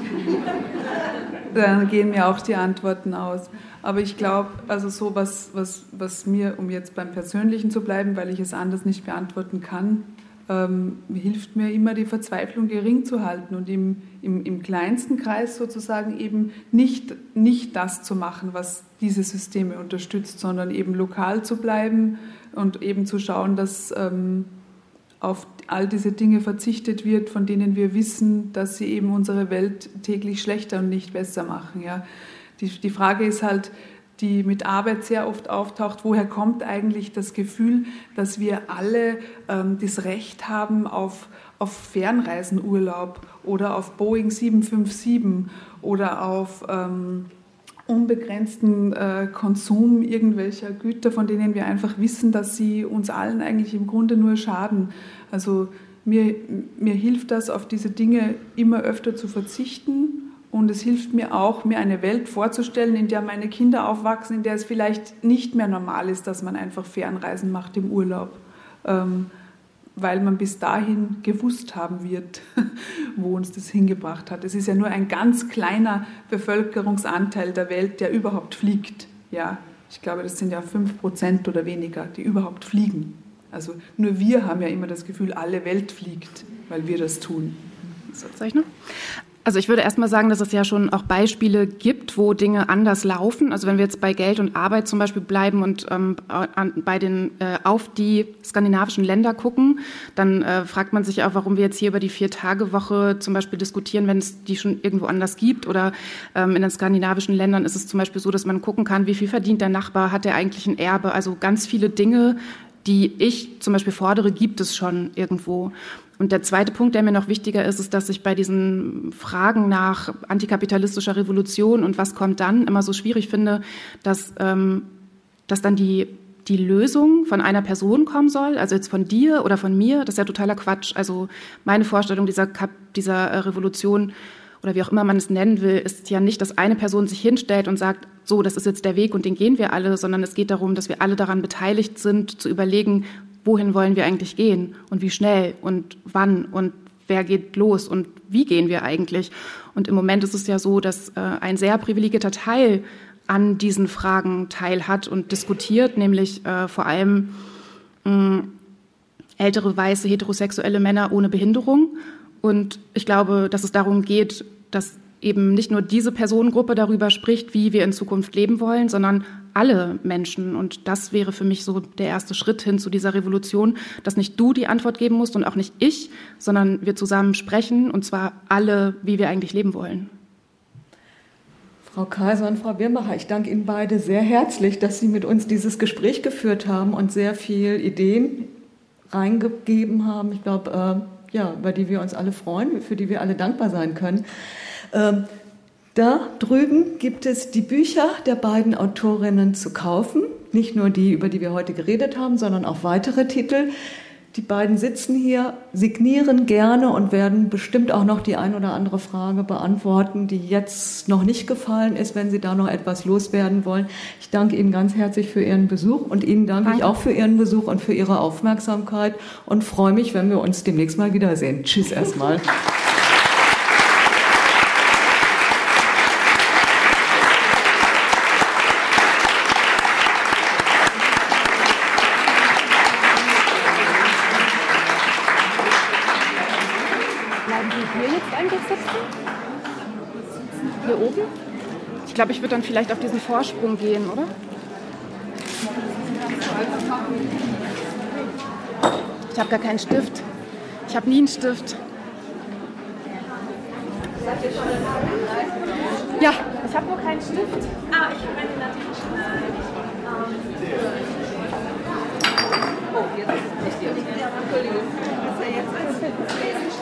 *laughs* dann gehen mir auch die Antworten aus. Aber ich glaube, also so was, was, was mir, um jetzt beim Persönlichen zu bleiben, weil ich es anders nicht beantworten kann, ähm, hilft mir immer, die Verzweiflung gering zu halten und im, im, im kleinsten Kreis sozusagen eben nicht, nicht das zu machen, was diese Systeme unterstützt, sondern eben lokal zu bleiben und eben zu schauen, dass ähm, auf all diese Dinge verzichtet wird, von denen wir wissen, dass sie eben unsere Welt täglich schlechter und nicht besser machen. Ja. Die, die Frage ist halt, die mit Arbeit sehr oft auftaucht, woher kommt eigentlich das Gefühl, dass wir alle ähm, das Recht haben auf, auf Fernreisenurlaub oder auf Boeing 757 oder auf... Ähm, unbegrenzten äh, Konsum irgendwelcher Güter, von denen wir einfach wissen, dass sie uns allen eigentlich im Grunde nur schaden. Also mir, mir hilft das, auf diese Dinge immer öfter zu verzichten und es hilft mir auch, mir eine Welt vorzustellen, in der meine Kinder aufwachsen, in der es vielleicht nicht mehr normal ist, dass man einfach Fernreisen macht im Urlaub. Ähm, weil man bis dahin gewusst haben wird, *laughs* wo uns das hingebracht hat. Es ist ja nur ein ganz kleiner Bevölkerungsanteil der Welt, der überhaupt fliegt. Ja, ich glaube, das sind ja fünf Prozent oder weniger, die überhaupt fliegen. Also nur wir haben ja immer das Gefühl, alle Welt fliegt, weil wir das tun. Soll ich noch? Also ich würde erstmal sagen, dass es ja schon auch Beispiele gibt, wo Dinge anders laufen. Also wenn wir jetzt bei Geld und Arbeit zum Beispiel bleiben und ähm, bei den äh, auf die skandinavischen Länder gucken, dann äh, fragt man sich auch, warum wir jetzt hier über die Vier-Tage-Woche zum Beispiel diskutieren, wenn es die schon irgendwo anders gibt. Oder ähm, in den skandinavischen Ländern ist es zum Beispiel so, dass man gucken kann, wie viel verdient der Nachbar, hat er eigentlich ein Erbe. Also ganz viele Dinge, die ich zum Beispiel fordere, gibt es schon irgendwo. Und der zweite Punkt, der mir noch wichtiger ist, ist, dass ich bei diesen Fragen nach antikapitalistischer Revolution und was kommt dann immer so schwierig finde, dass, ähm, dass dann die, die Lösung von einer Person kommen soll, also jetzt von dir oder von mir, das ist ja totaler Quatsch. Also meine Vorstellung dieser, Kap dieser äh, Revolution oder wie auch immer man es nennen will, ist ja nicht, dass eine Person sich hinstellt und sagt, so, das ist jetzt der Weg und den gehen wir alle, sondern es geht darum, dass wir alle daran beteiligt sind, zu überlegen, wohin wollen wir eigentlich gehen und wie schnell und wann und wer geht los und wie gehen wir eigentlich. Und im Moment ist es ja so, dass äh, ein sehr privilegierter Teil an diesen Fragen teilhat und diskutiert, nämlich äh, vor allem mh, ältere weiße heterosexuelle Männer ohne Behinderung. Und ich glaube, dass es darum geht, dass eben nicht nur diese Personengruppe darüber spricht, wie wir in Zukunft leben wollen, sondern alle Menschen. Und das wäre für mich so der erste Schritt hin zu dieser Revolution, dass nicht du die Antwort geben musst und auch nicht ich, sondern wir zusammen sprechen, und zwar alle, wie wir eigentlich leben wollen. Frau Kaiser und Frau Birnbacher, ich danke Ihnen beide sehr herzlich, dass Sie mit uns dieses Gespräch geführt haben und sehr viel Ideen reingegeben haben. Ich glaube, äh, ja, über die wir uns alle freuen, für die wir alle dankbar sein können. Ähm, da drüben gibt es die Bücher der beiden Autorinnen zu kaufen. Nicht nur die, über die wir heute geredet haben, sondern auch weitere Titel. Die beiden sitzen hier, signieren gerne und werden bestimmt auch noch die ein oder andere Frage beantworten, die jetzt noch nicht gefallen ist, wenn Sie da noch etwas loswerden wollen. Ich danke Ihnen ganz herzlich für Ihren Besuch und Ihnen danke, danke. ich auch für Ihren Besuch und für Ihre Aufmerksamkeit und freue mich, wenn wir uns demnächst mal wiedersehen. Tschüss erstmal. würde dann vielleicht auf diesen Vorsprung gehen, oder? Ich habe gar keinen Stift. Ich habe nie einen Stift. Ja, ich habe nur keinen Stift. Ah, ich habe einen natürlich. Ähm, oh, jetzt ist es nicht die. Entschuldigung. Ist er jetzt als